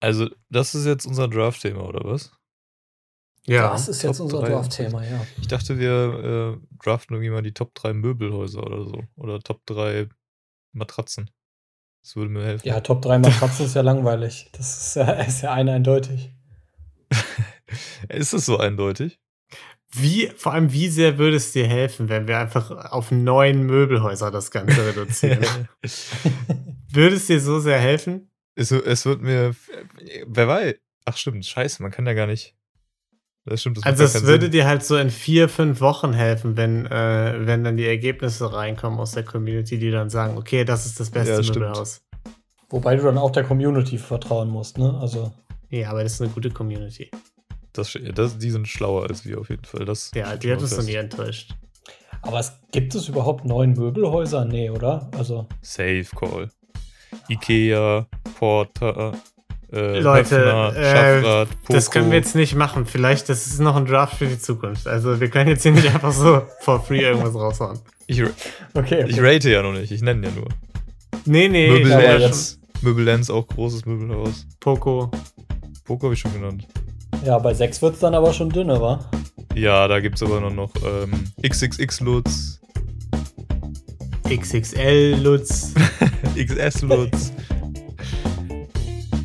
Also, das ist jetzt unser Draft-Thema, oder was? Ja. Das ist jetzt Top unser drei. Dorfthema, ja. Ich dachte, wir äh, draften irgendwie mal die Top 3 Möbelhäuser oder so. Oder Top 3 Matratzen. Das würde mir helfen. Ja, Top 3 Matratzen ist ja langweilig. Das ist ja, ist ja eine eindeutig. Ist es so eindeutig? Wie, vor allem, wie sehr würde es dir helfen, wenn wir einfach auf neun Möbelhäuser das Ganze reduzieren? würde es dir so sehr helfen? Es, es wird mir. Wer weiß. Ach, stimmt. Scheiße, man kann ja gar nicht. Das stimmt. Das Also, es würde Sinn. dir halt so in vier, fünf Wochen helfen, wenn, äh, wenn dann die Ergebnisse reinkommen aus der Community, die dann sagen, okay, das ist das beste Ja. Möbelhaus. Wobei du dann auch der Community vertrauen musst, ne? Also, Ja, aber das ist eine gute Community. Das, das, die sind schlauer als wir auf jeden Fall. Das Ja, die hat uns noch nie enttäuscht. aber es gibt es überhaupt neun Möbelhäuser? Nee, oder? Also, Safe Call. Ikea, Porter, äh, Leute, Höffner, äh, Schaffrath, Das können wir jetzt nicht machen. Vielleicht, das ist noch ein Draft für die Zukunft. Also, wir können jetzt hier nicht einfach so for free irgendwas raushauen. Ich, okay. ich rate ja noch nicht, ich nenne ja nur. Nee, nee. Möbel aber Lenz. Möbel Lenz, auch großes Möbelhaus. Poco. Poco habe ich schon genannt. Ja, bei sechs wird es dann aber schon dünner, wa? Ja, da gibt es aber noch, noch ähm, XXX Lutz, XXL Lutz. XS Lutz,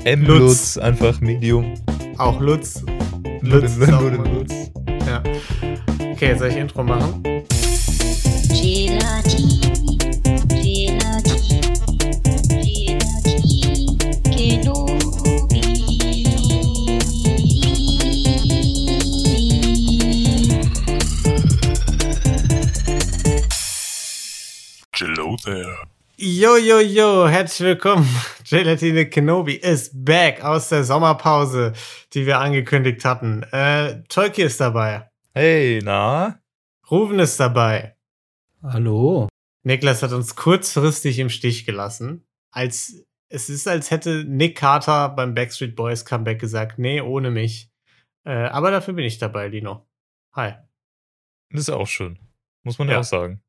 M Lutz. Lutz, einfach Medium. Auch Lutz. Lutz den immer Lutz. Ja. Okay, soll ich Intro machen? Gelati, there. Yo, yo, yo, herzlich willkommen. Gelatine Kenobi ist back aus der Sommerpause, die wir angekündigt hatten. Äh, Tolki ist dabei. Hey, na? Ruven ist dabei. Hallo. Niklas hat uns kurzfristig im Stich gelassen. Als, es ist, als hätte Nick Carter beim Backstreet Boys Comeback gesagt, nee, ohne mich. Äh, aber dafür bin ich dabei, Lino. Hi. Das ist auch schön. Muss man ja, Ja. auch sagen.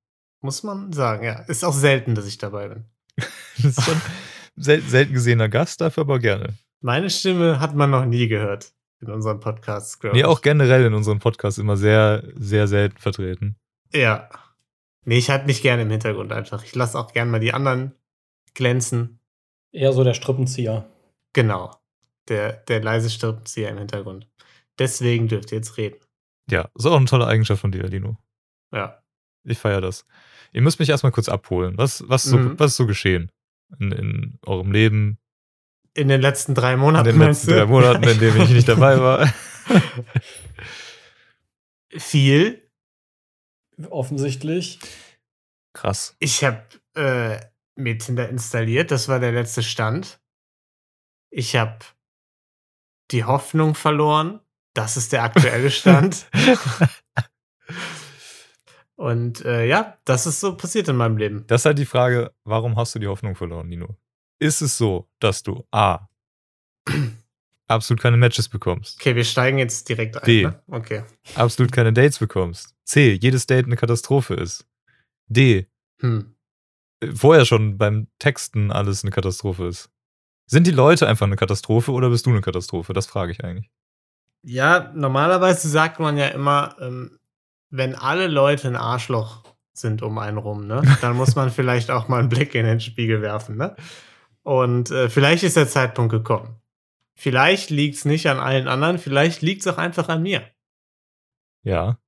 Muss man sagen, ja. Ist auch selten, dass ich dabei bin. Das ist schon sel selten gesehener Gast, dafür aber gerne. Meine Stimme hat man noch nie gehört in unserem Podcast. Nee, auch generell in unserem Podcast immer sehr, sehr selten vertreten. Ja. Nee, ich halte mich gerne im Hintergrund einfach. Ich lasse auch gerne mal die anderen glänzen. Eher so der Strippenzieher. Genau. Der, der leise Strippenzieher im Hintergrund. Deswegen dürft ihr jetzt reden. Ja, ist auch eine tolle Eigenschaft von dir, Lino. Ja. Ich feiere das. Ihr müsst mich erstmal kurz abholen. Was, was, so, Mhm. was ist so geschehen in, in eurem Leben, In den letzten drei in Monaten. den meinst letzten drei Monaten, in denen ich nicht dabei war? Viel. Offensichtlich. Krass. Ich habe äh, mir Tinder installiert. Das war der letzte Stand. Ich habe die Hoffnung verloren. Das ist der aktuelle Stand. Und äh, ja, das ist so passiert in meinem Leben. Das ist halt die Frage, warum hast du die Hoffnung verloren, Nino? Ist es so, dass du A. absolut keine Matches bekommst, Okay, wir steigen jetzt direkt ein. D. Ne? Okay. absolut keine Dates bekommst, C. jedes Date eine Katastrophe ist, D. Hm. äh, vorher schon beim Texten alles eine Katastrophe ist? Sind die Leute einfach eine Katastrophe oder bist du eine Katastrophe? Das frage ich eigentlich. Ja, normalerweise sagt man ja immer, ähm, wenn alle Leute ein Arschloch sind um einen rum, ne, dann muss man vielleicht auch mal einen Blick in den Spiegel werfen, ne? Und äh, vielleicht ist der Zeitpunkt gekommen. Vielleicht liegt es nicht an allen anderen, vielleicht liegt es auch einfach an mir. Ja.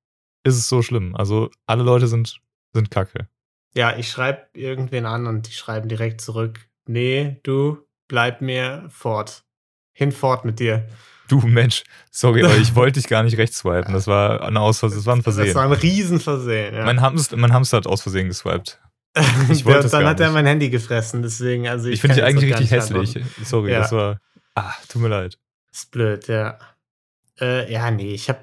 Ist es so schlimm? Also, alle Leute sind, sind kacke. Ja, ich schreibe irgendwen an und die schreiben direkt zurück, nee, du, bleib mir fort. Hinfort mit dir. Du Mensch, sorry, aber ich wollte dich gar nicht rechts swipen. Das war ein Ausversehen. Das war ein Das war Versehen. ein Riesenversehen. Ja. Mein, Hamster, mein Hamster hat aus Versehen geswiped. ich wollte Ja, es dann hat er mein Handy gefressen, deswegen, also ich, Ich finde dich eigentlich richtig hässlich. Sorry, Ja. das war. Ah, tut mir leid. Ist blöd, ja. Äh, ja, nee, ich habe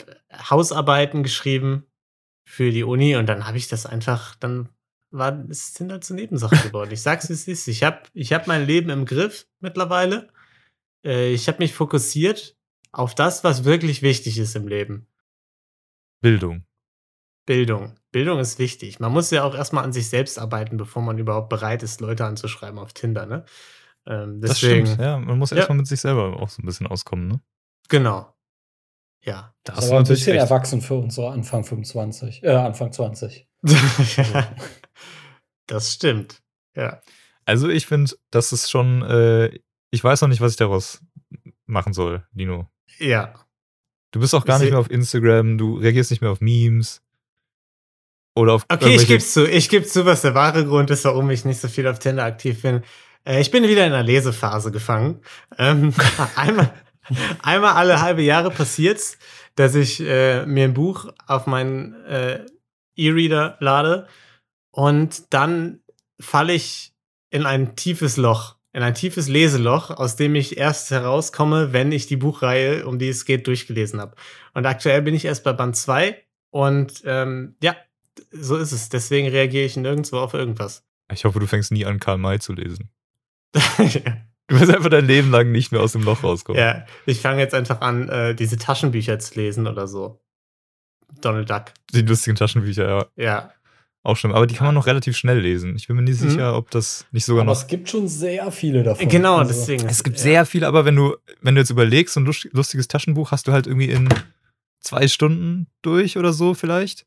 Hausarbeiten geschrieben für die Uni und dann habe ich das einfach, dann war es sind halt zur Nebensache geworden. Ich sag's, wie es ist. Ich habe ich hab mein Leben im Griff mittlerweile. Äh, ich habe mich fokussiert auf das, was wirklich wichtig ist im Leben. Bildung. Bildung. Bildung ist wichtig. Man muss ja auch erstmal an sich selbst arbeiten, bevor man überhaupt bereit ist, Leute anzuschreiben auf Tinder, ne? Ähm, Das deswegen, stimmt, ja. Man muss Ja. erstmal mit sich selber auch so ein bisschen auskommen, ne? genau. Ja. Da Das ist aber ein bisschen recht. erwachsen für unsere Anfang 25, äh, Anfang 20. ja. Das stimmt. Ja. Also ich finde, das ist schon, äh, ich weiß noch nicht, was ich daraus machen soll, Dino. Ja. Du bist auch gar Ich nicht mehr auf Instagram, du reagierst nicht mehr auf Memes. Oder auf Okay, ich gebe zu. Ich gebe zu, was der wahre Grund ist, warum ich nicht so viel auf Tinder aktiv bin. Äh, ich bin wieder in einer Lesephase gefangen. Ähm, einmal, einmal alle halbe Jahre passiert's, dass ich äh, mir ein Buch auf meinen äh, E-Reader lade und dann falle ich in ein tiefes Loch, in ein tiefes Leseloch, aus dem ich erst herauskomme, wenn ich die Buchreihe, um die es geht, durchgelesen habe. Und aktuell bin ich erst bei Band 2 und ähm, ja, so ist es. Deswegen reagiere ich nirgendwo auf irgendwas. Ich hoffe, du fängst nie an, Karl May zu lesen. Du wirst einfach dein Leben lang nicht mehr aus dem Loch rauskommen. ja, ich fange jetzt einfach an, äh, diese Taschenbücher zu lesen oder so. Donald Duck. Die lustigen Taschenbücher, ja, Ja. Auch schon. Aber die kann man noch relativ schnell lesen. Ich bin mir nicht Mhm. sicher, ob das nicht sogar Aber noch. es gibt schon sehr viele davon. Genau, Also, deswegen. Es gibt ja. sehr viel, aber wenn du, wenn du jetzt überlegst, so ein lust- lustiges Taschenbuch hast du halt irgendwie in zwei Stunden durch oder so vielleicht.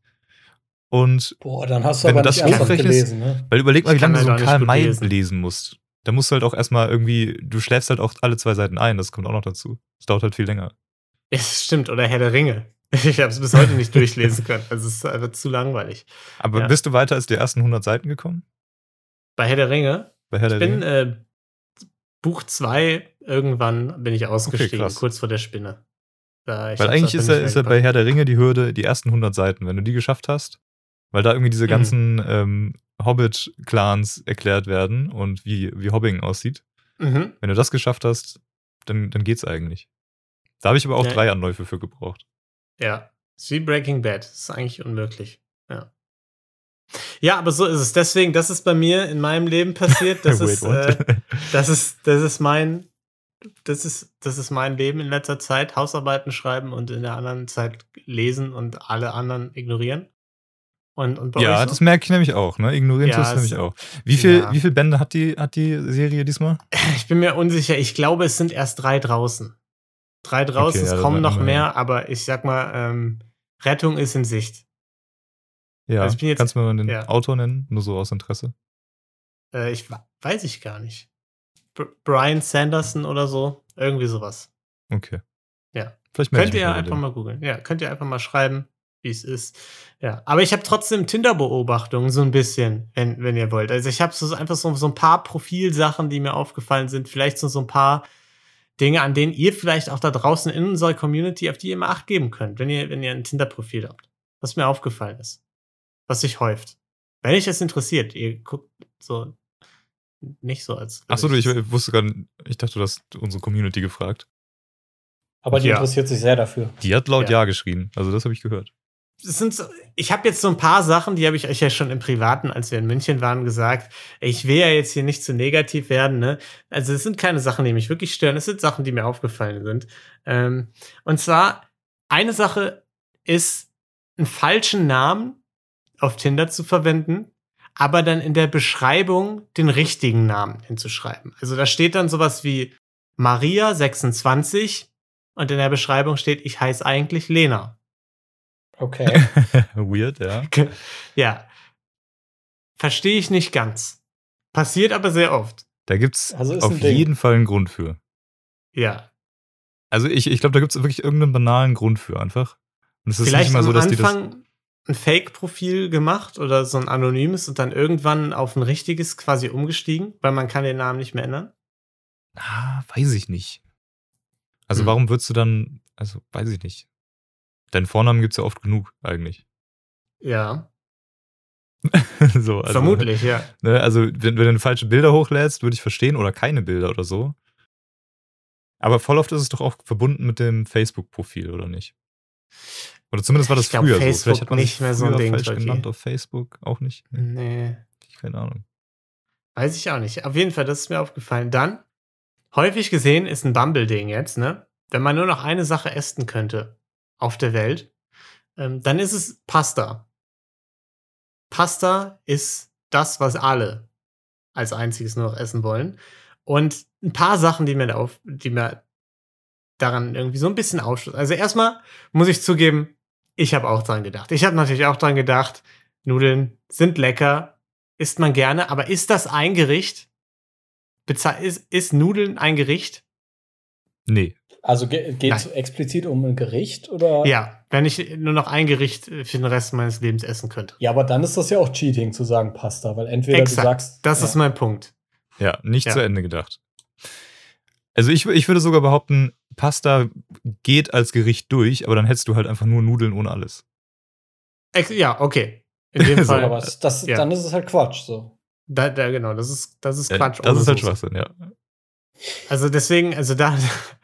Und Boah, dann hast du Wenn aber du das nicht gelesen, ne? Weil überleg mal, wie lange du so Karl May lesen. lesen musst. Da musst du halt auch erstmal irgendwie, du schläfst halt auch alle zwei Seiten ein, das kommt auch noch dazu. Das dauert halt viel länger. Es stimmt, oder Herr der Ringe. Ich habe es bis heute nicht durchlesen können. Also es ist einfach zu langweilig. Aber Ja. bist du weiter als die ersten 100 Seiten gekommen? Bei Herr der Ringe, Bei Herr ich der bin Ringe? äh, Buch 2, irgendwann bin ich ausgestiegen, krass. kurz vor der Spinne. Da, Weil eigentlich ist er, ist er bei. Herr der Ringe die Hürde, die ersten 100 Seiten, wenn du die geschafft hast. Weil da irgendwie diese Mhm. ganzen ähm, Hobbit-Clans erklärt werden und wie, wie Hobbing aussieht. Mhm. Wenn du das geschafft hast, dann, dann geht's eigentlich. Da habe ich aber auch Ja. drei Anläufe für gebraucht. Ja, wie Breaking Bad. Das ist eigentlich unmöglich. Ja. Ja, aber so ist es. Deswegen, das ist bei mir in meinem Leben passiert. Das ist, äh, das ist, das ist mein, das ist, das ist mein Leben in letzter Zeit. Hausarbeiten schreiben und in der anderen Zeit lesen und alle anderen ignorieren. Und, und bei ja, das so? merke ich nämlich auch, ne? Ignorieren Ja, tust nämlich auch. Wie viel, ja. wie viel Bände hat die, hat die Serie diesmal? Ich bin mir unsicher. Ich glaube, es sind erst drei draußen. Drei draußen, Okay, es ja, kommen noch mehr, aber ich sag mal, ähm, Rettung ist in Sicht. Ja, Also jetzt- kannst du mir den ja. Autor nennen? Nur so aus Interesse. Äh, ich weiß ich gar nicht. Br Brian Sanderson oder so. Irgendwie sowas. Okay. Ja. Vielleicht Könnt ihr einfach mal googeln. Ja, könnt ihr einfach mal schreiben, wie es ist. Ja, aber ich habe trotzdem Tinder-Beobachtungen, so ein bisschen, wenn, wenn ihr wollt. Also ich habe so einfach so, so ein paar Profilsachen, die mir aufgefallen sind. Vielleicht so, so ein paar Dinge, an denen ihr vielleicht auch da draußen in unserer Community, auf die ihr mal Acht geben könnt, wenn ihr, wenn ihr ein Tinder-Profil habt. Was mir aufgefallen ist. Was sich häuft. Wenn euch das interessiert, ihr guckt so nicht so als. Achso, du, ich wusste gerade, ich dachte, du hast unsere Community gefragt. Aber die Ja. interessiert sich sehr dafür. Die hat laut Ja. Ja, geschrieben. Also das habe ich gehört. Es sind so, ich habe jetzt so ein paar Sachen, die habe ich euch ja schon im Privaten, als wir in München waren, gesagt. Ich will ja jetzt hier nicht zu negativ werden, ne? Also es sind keine Sachen, die mich wirklich stören. Es sind Sachen, die mir aufgefallen sind. Ähm, und zwar eine Sache ist, einen falschen Namen auf Tinder zu verwenden, aber dann in der Beschreibung den richtigen Namen hinzuschreiben. Also da steht dann sowas wie Maria 26 und in der Beschreibung steht, ich heiße eigentlich Lena. Okay. Weird, ja. Ja. Verstehe ich nicht ganz. Passiert aber sehr oft. Da gibt's Also ist auf jeden Fall einen Grund für. Ja. Also ich, ich glaube, da gibt's wirklich irgendeinen banalen Grund für einfach. Und es ist Vielleicht nicht mal so, dass die das. Anfang ein Fake-Profil gemacht oder so ein anonymes und dann irgendwann auf ein richtiges quasi umgestiegen, weil man kann den Namen nicht mehr ändern. Ah, weiß ich nicht. Also Hm. warum würdest du dann, also weiß ich nicht. Deinen Vornamen gibt's ja oft genug eigentlich. Ja, so, also, vermutlich, ja. Ne, also wenn, wenn du falsche Bilder hochlädst, würde ich verstehen, oder keine Bilder oder so. Aber voll oft ist es doch auch verbunden mit dem Facebook-Profil, oder nicht? Oder zumindest war das glaub, früher so. Facebook Vielleicht hat man nicht mehr so ein Ding, falsch genannt auf Facebook, auch nicht. Nee, Keine Ahnung. weiß ich auch nicht. Auf jeden Fall, das ist mir aufgefallen. Dann, häufig gesehen ist ein Bumble-Ding jetzt, ne? Wenn man nur noch eine Sache essen könnte auf der Welt, ähm, dann ist es Pasta. Pasta ist das, was alle als einziges nur noch essen wollen. Und ein paar Sachen, die mir, da auf, die mir daran irgendwie so ein bisschen ausschluss. Also erstmal muss ich zugeben, ich habe auch dran gedacht. Ich habe natürlich auch dran gedacht, Nudeln sind lecker, isst man gerne, aber ist das ein Gericht? Beze ist, ist Nudeln ein Gericht? Nee. Also ge geht es explizit um ein Gericht oder? Ja, wenn ich nur noch ein Gericht für den Rest meines Lebens essen könnte. Ja, aber dann ist das ja auch Cheating zu sagen Pasta, weil entweder Exakt. du sagst, Das ja, ist mein Punkt. Ja, nicht Ja. zu Ende gedacht. Also ich, ich würde sogar behaupten, Pasta geht als Gericht durch, aber dann hättest du halt einfach nur Nudeln ohne alles. Ex ja, okay. In dem Fall. aber das, Ja. dann ist es halt Quatsch. So. Da, da, genau, das ist, das ist Ja, Quatsch. das ohne ist halt Soße. Schwachsinn, ja. Also deswegen, also da,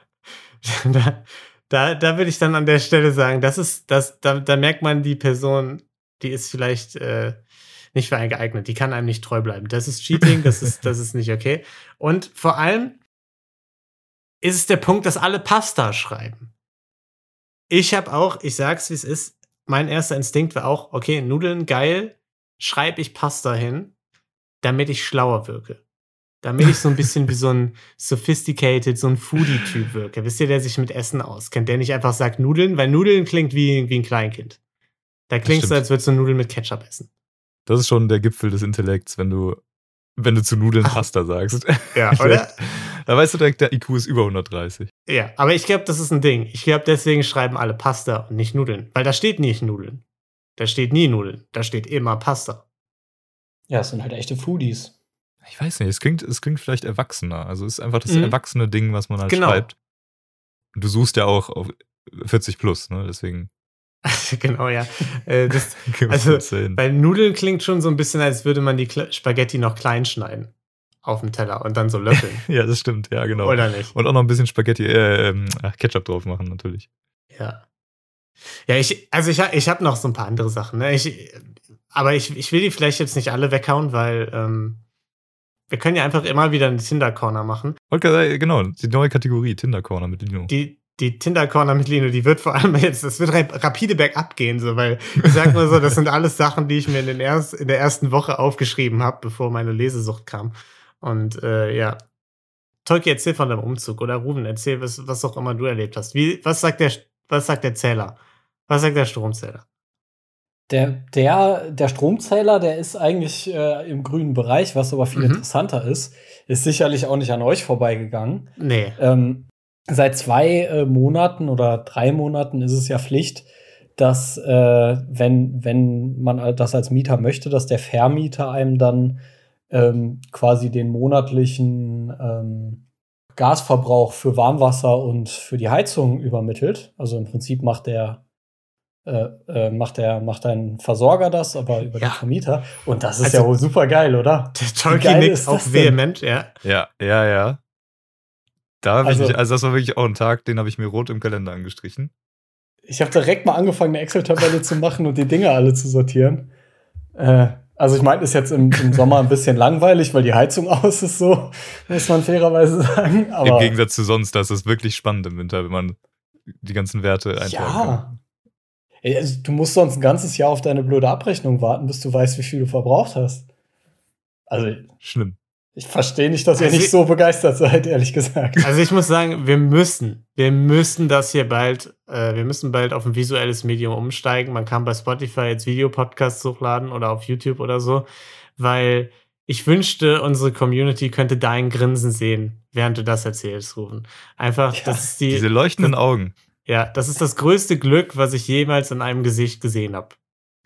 da, da, da würde ich dann an der Stelle sagen, das ist, das, da, da merkt man die Person, die ist vielleicht äh, nicht für einen geeignet, die kann einem nicht treu bleiben. Das ist Cheating, das ist, das ist nicht okay. Und vor allem ist es der Punkt, dass alle Pasta schreiben. Ich habe auch, ich sag's wie es ist, mein erster Instinkt war auch, okay, Nudeln geil, schreibe ich Pasta hin, damit ich schlauer wirke. Damit ich so ein bisschen wie so ein sophisticated, so ein Foodie-Typ wirke. Wisst ihr, der sich mit Essen auskennt, der nicht einfach sagt Nudeln, weil Nudeln klingt wie, wie ein Kleinkind. Da klingt so, stimmt. als würdest du Nudeln mit Ketchup essen. Das ist schon der Gipfel des Intellekts, wenn du, wenn du zu Nudeln Pasta sagst. Ja, oder? da weißt du direkt, der IQ ist über 130. ja, aber ich glaube, das ist ein Ding. Ich glaube, deswegen schreiben alle Pasta und nicht Nudeln. Weil da steht nicht Nudeln. Da steht nie Nudeln. Da steht immer Pasta. Ja, es sind halt echte Foodies. Ich weiß nicht, es klingt, es klingt vielleicht erwachsener. Also es ist einfach das Mhm. erwachsene Ding, was man halt Genau. schreibt. Und du suchst ja auch auf 40 plus, ne? Deswegen genau, ja. Äh, das, Also. Weil Nudeln klingt schon so ein bisschen, als würde man die Kle- Spaghetti noch klein schneiden. Auf dem Teller und dann so löffeln. Ja, das stimmt, ja, genau. Oder nicht? Und auch noch ein bisschen Spaghetti, äh, ach, Ketchup drauf machen, natürlich. Ja. Ja, ich, also ich, ich habe noch so ein paar andere Sachen, ne? Ich, aber ich, ich will die vielleicht jetzt nicht alle weghauen, weil ähm, wir können ja einfach immer wieder einen Tinder-Corner machen. Okay, genau, die neue Kategorie, Tinder Corner mit Lino. Die, die Tinder-Corner mit Lino, die wird vor allem jetzt, das wird rap- rapide bergab gehen, so, weil ich sag mal so, das sind alles Sachen, die ich mir in, den erst, in der ersten Woche aufgeschrieben habe, bevor meine Lesesucht kam. Und äh, ja. Tolki, erzähl von deinem Umzug oder Ruben, erzähl, was, was auch immer du erlebt hast. Wie, was, sagt der, was sagt der Zähler? Was sagt der Stromzähler? Der, der, der Stromzähler, der ist eigentlich äh, im grünen Bereich, was aber viel Mhm. interessanter ist, ist sicherlich auch nicht an euch vorbeigegangen. Nee. Ähm, seit zwei äh, Monaten oder drei Monaten ist es ja Pflicht, dass, äh, wenn, wenn man das als Mieter möchte, dass der Vermieter einem dann ähm, quasi den monatlichen ähm, Gasverbrauch für Warmwasser und für die Heizung übermittelt. Also im Prinzip macht der äh, äh, macht der macht ein Versorger das, aber über Ja. den Vermieter. Und das ist Also- ja wohl super geil, oder? Der Wie Tolki geil nickt ist auch vehement, ja. Ja, ja, ja. Da Also- ich, also das war wirklich auch ein Tag, den habe ich mir rot im Kalender angestrichen. Ich habe direkt mal angefangen, eine Excel-Tabelle zu machen und die Dinge alle zu sortieren. Äh, also ich meine, ist jetzt im, im Sommer ein bisschen langweilig, weil die Heizung aus ist, so muss man fairerweise sagen. Im Aber Gegensatz zu sonst, das ist wirklich spannend im Winter, wenn man die ganzen Werte eintragen kann. ja, Ey, also, du musst sonst ein ganzes Jahr auf deine blöde Abrechnung warten, bis du weißt, wie viel du verbraucht hast. Also Schlimm. ich verstehe nicht, dass ihr Also nicht ich- so begeistert seid, ehrlich gesagt. Also ich muss sagen, wir müssen, wir müssen das hier bald, äh, wir müssen bald auf ein visuelles Medium umsteigen. Man kann bei Spotify jetzt Videopodcasts hochladen oder auf YouTube oder so, weil ich wünschte, unsere Community könnte dein Grinsen sehen, während du das erzählst, Rufen. Einfach, Ja, das ist die, Diese leuchtenden Augen. Ja, das ist das größte Glück, was ich jemals in einem Gesicht gesehen habe.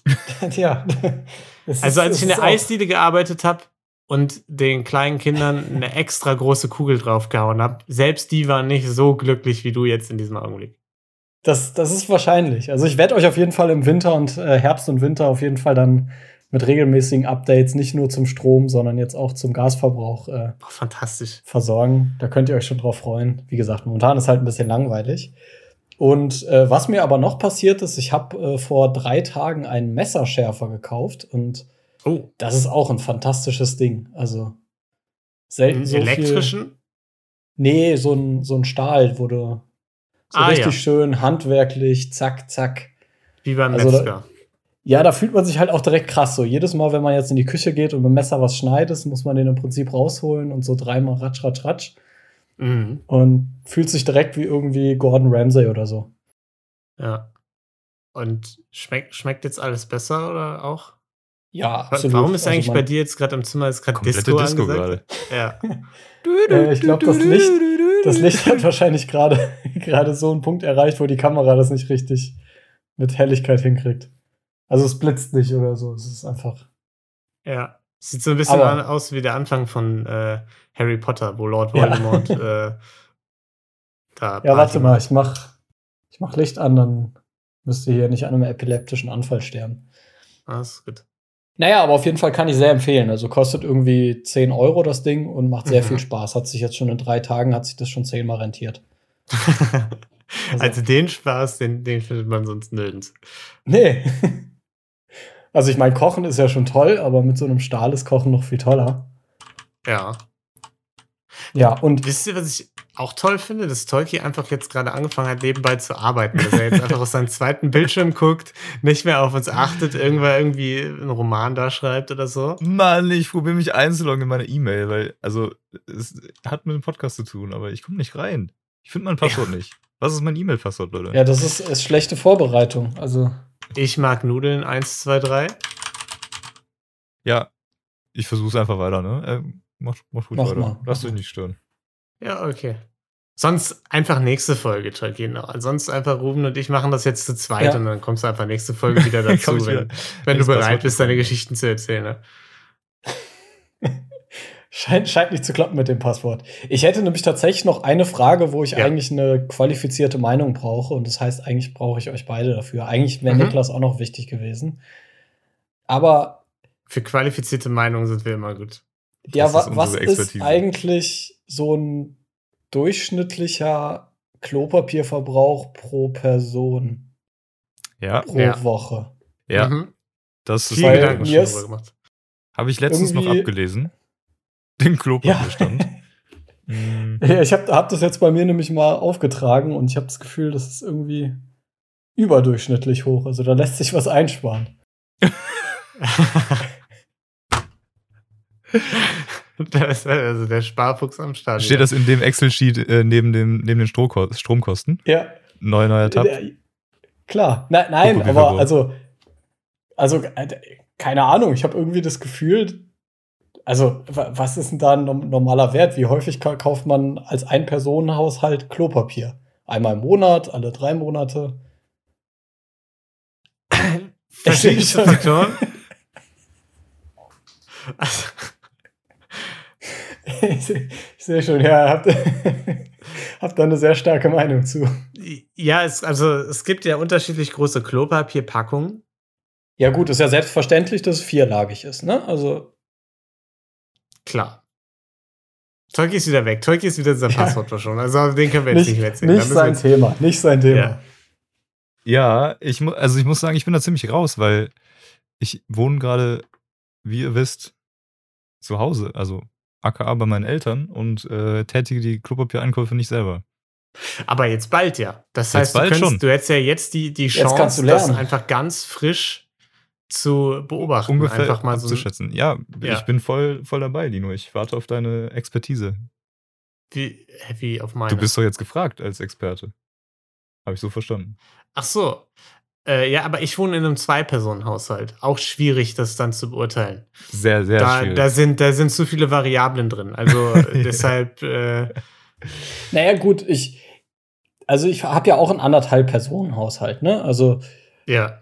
ja. Also als ich in der Eisdiele gearbeitet habe und den kleinen Kindern eine extra große Kugel draufgehauen habe, selbst die waren nicht so glücklich wie du jetzt in diesem Augenblick. Das, das ist wahrscheinlich. Also ich werde euch auf jeden Fall im Winter und äh, Herbst und Winter auf jeden Fall dann mit regelmäßigen Updates nicht nur zum Strom, sondern jetzt auch zum Gasverbrauch äh, Boah, fantastisch. versorgen. Da könnt ihr euch schon drauf freuen. Wie gesagt, momentan ist halt ein bisschen langweilig. Und äh, was mir aber noch passiert ist, ich habe äh, vor drei Tagen einen Messerschärfer gekauft und Oh, das ist auch ein fantastisches Ding. Also selten so Viel, elektrischen? nee, so ein, so ein Stahl, wo du so Ah, richtig ja. schön handwerklich, zack, zack. Wie beim Also Metzger. Ja, da fühlt man sich halt auch direkt krass so. Jedes Mal, wenn man jetzt in die Küche geht und mit dem Messer was schneidet, muss man den im Prinzip rausholen und so dreimal ratsch, ratsch, ratsch. Mhm. und fühlt sich direkt wie irgendwie Gordon Ramsay oder so. Ja. Und schmeckt, schmeckt jetzt alles besser oder auch? Ja, Wa- Warum ist eigentlich bei dir jetzt gerade im Zimmer ist gerade Disco, Disco, gerade. Ja. Äh, ich glaube, das Licht, das Licht hat wahrscheinlich gerade gerade so einen Punkt erreicht, wo die Kamera das nicht richtig mit Helligkeit hinkriegt. Also es blitzt nicht oder so. Es ist einfach. Ja. Sieht so ein bisschen Aber- aus wie der Anfang von äh, Harry Potter, wo Lord Ja. Voldemort äh, da Ja, warte mal, ich mach, ich mach Licht an, dann müsst ihr hier nicht an einem epileptischen Anfall sterben. Ah, ist gut. Naja, aber auf jeden Fall kann ich sehr empfehlen. Also kostet irgendwie 10 Euro das Ding und macht sehr Mhm. viel Spaß. Hat sich jetzt schon in drei Tagen, hat sich das schon zehnmal rentiert. also, den Spaß, den, den findet man sonst nirgends. Nee. Also ich meine, Kochen ist ja schon toll, aber mit so einem Stahl ist Kochen noch viel toller. Ja. Ja, und Wisst ihr, was ich auch toll finde? Dass Tolki einfach jetzt gerade angefangen hat, nebenbei zu arbeiten. Dass er jetzt einfach auf seinen zweiten Bildschirm guckt, nicht mehr auf uns achtet, irgendwann irgendwie einen Roman da schreibt oder so. Mann, ich probiere mich einzuloggen in meine E-Mail, weil, also, es hat mit dem Podcast zu tun, aber ich komme nicht rein. Ich finde mein Passwort nicht. Was ist mein E-Mail-Passwort, Leute? ja, das ist, ist schlechte Vorbereitung. Also Ich mag Nudeln 1, 2, 3. Ja, ich versuche es einfach weiter, ne? Äh, mach, mach gut Mach weiter. mal, Lass dich nicht stören. Ja, okay. Sonst einfach nächste Folge. Genau. Sonst einfach Ruben und ich machen das jetzt zu zweit Ja. und dann kommst du einfach nächste Folge wieder dazu, wenn, wieder wenn du bereit bist, deine. Geschichten zu erzählen. Ne? Scheint, scheint nicht zu klappen mit dem Passwort. Ich hätte nämlich tatsächlich noch eine Frage, wo ich Ja. eigentlich eine qualifizierte Meinung brauche. Und das heißt, eigentlich brauche ich euch beide dafür. Eigentlich wäre Mhm. Niklas auch noch wichtig gewesen. Aber Für qualifizierte Meinungen sind wir immer gut. ja, Das wa ist was unsere ist Expertise. eigentlich so ein durchschnittlicher Klopapierverbrauch pro Person Ja, pro Ja. Woche? ja. Mhm. Das ist Viel Gedanken schon gemacht. Habe ich letztens noch abgelesen. Den Klopapierstand. Mm, Ja, ich habe hab das jetzt bei mir nämlich mal aufgetragen und ich habe das Gefühl, das ist irgendwie überdurchschnittlich hoch. Also da lässt sich was einsparen. das ist also der Sparfuchs am Start. Steht das in dem Excel-Sheet äh, neben, dem, neben den Stromko Stromkosten? Ja, Neuer, neuer Tab. klar. Na, nein, aber also, also äh, keine Ahnung. Ich habe irgendwie das Gefühl, also wa- was ist denn da ein normaler Wert? Wie häufig ka- kauft man als Ein-Personen-Haushalt Klopapier? Einmal im Monat, alle drei Monate? Ich schon. Faktoren. Also, ich sehe seh schon, ja, habt, habt da eine sehr starke Meinung zu. ja, es, also es gibt ja unterschiedlich große Klopapierpackungen. Ja, gut, ist ja selbstverständlich, dass es vierlagig ist, ne? Also, Klar. Tolki ist wieder weg. Tolki ist wieder dieser Ja. Passwortverschwörung. Also den können wir jetzt nicht, nicht mehr erzählen. Nicht sein jetzt- Thema, nicht sein Thema. Ja. Ja, ich also ich muss sagen, ich bin da ziemlich raus, weil ich wohne gerade, wie ihr wisst, zu Hause, also aka bei meinen Eltern und äh, tätige die Klopapiereinkäufe nicht selber. Aber jetzt bald ja. Das Jetzt heißt, du, bald könntest, schon. du hättest ja jetzt die, die Jetzt Chance, du das lernen. einfach ganz frisch zu beobachten. Ungefähr einfach mal so. abzuschätzen. Ja, Ja. ich bin voll, voll dabei, Dino. Ich warte auf deine Expertise. Wie, wie auf meine. Du bist doch jetzt gefragt als Experte. Habe ich so verstanden. Ach so. Äh, ja, aber ich wohne in einem Zwei-Personen-Haushalt. Auch schwierig, das dann zu beurteilen. Sehr, sehr Da, schwierig. da, sind, da sind zu viele Variablen drin. Also deshalb, äh, Naja, gut, ich, also ich habe ja auch einen anderthalb Personen-Haushalt, ne? Also, ja.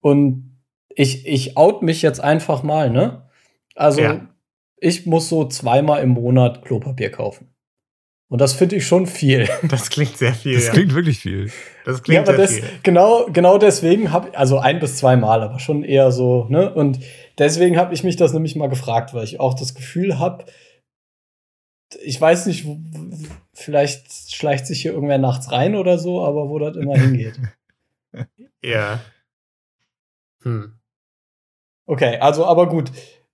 und ich, ich out mich jetzt einfach mal, ne? Also, Ja. ich muss so zweimal im Monat Klopapier kaufen. Und das finde ich schon viel. Das klingt sehr viel. das ja. klingt wirklich viel. das Ja, klingt aber sehr das, viel. genau, genau deswegen habe also ein bis zweimal, aber schon eher so, ne? Und deswegen habe ich mich das nämlich mal gefragt, weil ich auch das Gefühl habe, ich weiß nicht, vielleicht schleicht sich hier irgendwer nachts rein oder so, aber wo das immer hingeht. Ja. Hm. Okay, also aber gut.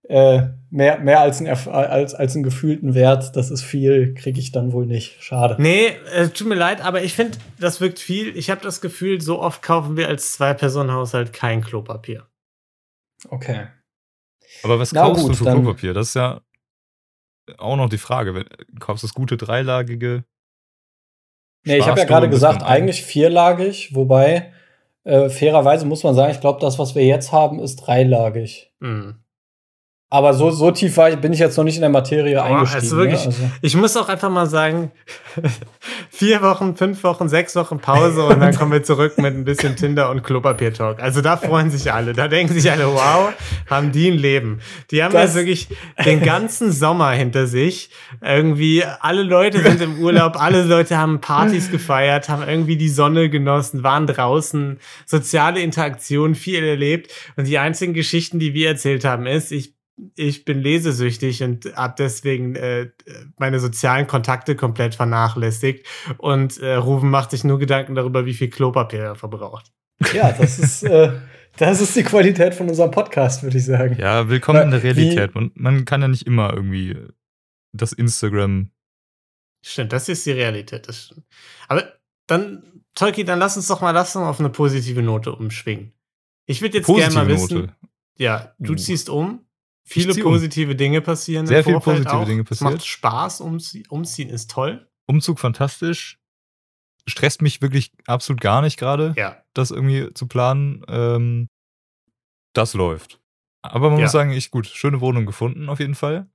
Äh, mehr, mehr als, ein, als, als einen gefühlten Wert, das ist viel, kriege ich dann wohl nicht. Schade. Nee, äh, tut mir leid, aber ich finde, das wirkt viel. Ich habe das Gefühl, so oft kaufen wir als Zwei-Personen-Haushalt kein Klopapier. Okay. Aber was Na kaufst gut, du für Klopapier? Das ist ja. auch noch die Frage, wenn, kaufst du das gute dreilagige? Nee, ich habe ja gerade gesagt, eigentlich vierlagig, wobei äh, fairerweise muss man sagen, ich glaube, das, was wir jetzt haben, ist dreilagig. Hm. Aber so, so tief war ich, bin ich jetzt noch nicht in der Materie Boah, eingestiegen. also wirklich- ne? also, Ich muss auch einfach mal sagen, vier Wochen, fünf Wochen, sechs Wochen Pause und dann kommen wir zurück mit ein bisschen Tinder und Klopapier-Talk. Also da freuen sich alle. Da denken sich alle, wow, haben die ein Leben. Die haben Das- ja wirklich den ganzen Sommer hinter sich. Irgendwie alle Leute sind im Urlaub, alle Leute haben Partys gefeiert, haben irgendwie die Sonne genossen, waren draußen, soziale Interaktion, viel erlebt. Und die einzigen Geschichten, die wir erzählt haben, ist, ich ich bin lesesüchtig und habe deswegen äh, meine sozialen Kontakte komplett vernachlässigt. Und äh, Ruben macht sich nur Gedanken darüber, wie viel Klopapier er verbraucht. ja, das ist, äh, das ist die Qualität von unserem Podcast, würde ich sagen. Ja, willkommen in der Wie- Realität. Man, man kann ja nicht immer irgendwie das Instagram. Stimmt, das ist die Realität. Das stimmt. Aber dann, Tolki, dann lass uns doch mal lass uns auf eine positive Note umschwingen. Ich würde jetzt gerne mal wissen, Note. ja, du Uh. ziehst um. Viele um. positive Dinge passieren. Sehr im viel Vorfeld positive auch. Dinge Es macht. Spaß, umzie umziehen ist toll. Umzug fantastisch. Stresst mich wirklich absolut gar nicht gerade, Ja. das irgendwie zu planen. Ähm, das läuft. Aber man Ja. muss sagen, ich gut, schöne Wohnung gefunden auf jeden Fall.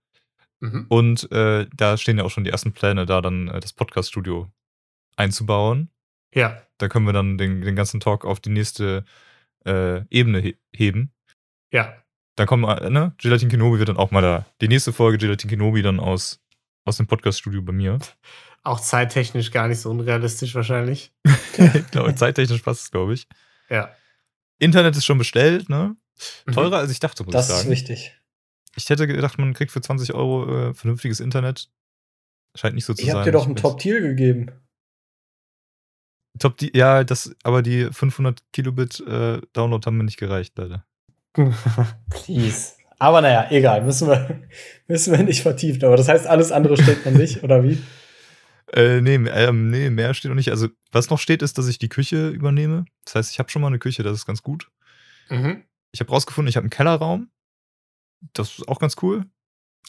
Mhm. Und äh, da stehen ja auch schon die ersten Pläne, da dann äh, das Podcast-Studio einzubauen. Ja. Da können wir dann den, den ganzen Talk auf die nächste äh, Ebene he heben. Ja. Dann kommen, äh, ne, Gelatin Kenobi wird dann auch mal da. Die nächste Folge Gelatin Kenobi dann aus, aus dem Podcast-Studio bei mir. Auch zeittechnisch gar nicht so unrealistisch wahrscheinlich. ich glaube, zeittechnisch passt es, glaube ich. Ja. Internet ist schon bestellt, ne? Mhm. Teurer als ich dachte, muss Das ich ist sagen. wichtig. Ich hätte gedacht, man kriegt für 20 Euro äh, vernünftiges Internet. Scheint nicht so zu Ich sein. habe dir doch einen Ich- Top-Tier gegeben. Top, die, ja, das, aber die 500 Kilobit äh, Download haben mir nicht gereicht, leider. Please. Aber naja, egal, müssen wir, müssen wir nicht vertiefen. Aber das heißt, alles andere steht noch nicht, oder wie? Äh, nee, ähm, nee, mehr steht noch nicht. Also, was noch steht, ist, dass ich die Küche übernehme. Das heißt, ich habe schon mal eine Küche, das ist ganz gut. mhm. Ich habe rausgefunden, ich habe einen Kellerraum. Das ist auch ganz cool.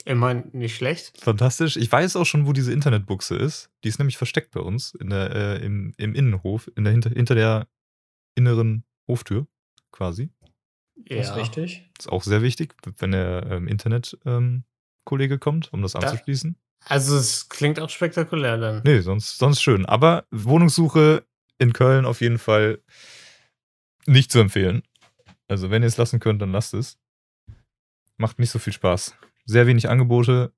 Immerhin nicht schlecht. Fantastisch. Ich weiß auch schon, wo diese Internetbuchse ist. Die ist nämlich versteckt bei uns in der, äh, im, im Innenhof, in der, hinter, hinter der inneren Hoftür quasi. Das ist Ja. wichtig. Ist auch sehr wichtig, wenn der ähm, Internet-Kollege kommt, um das Da- anzuschließen. Also es klingt auch spektakulär dann. Nee, sonst, sonst schön. Aber Wohnungssuche in Köln auf jeden Fall nicht zu empfehlen. Also, wenn ihr es lassen könnt, dann lasst es. Macht nicht so viel Spaß. Sehr wenig Angebote.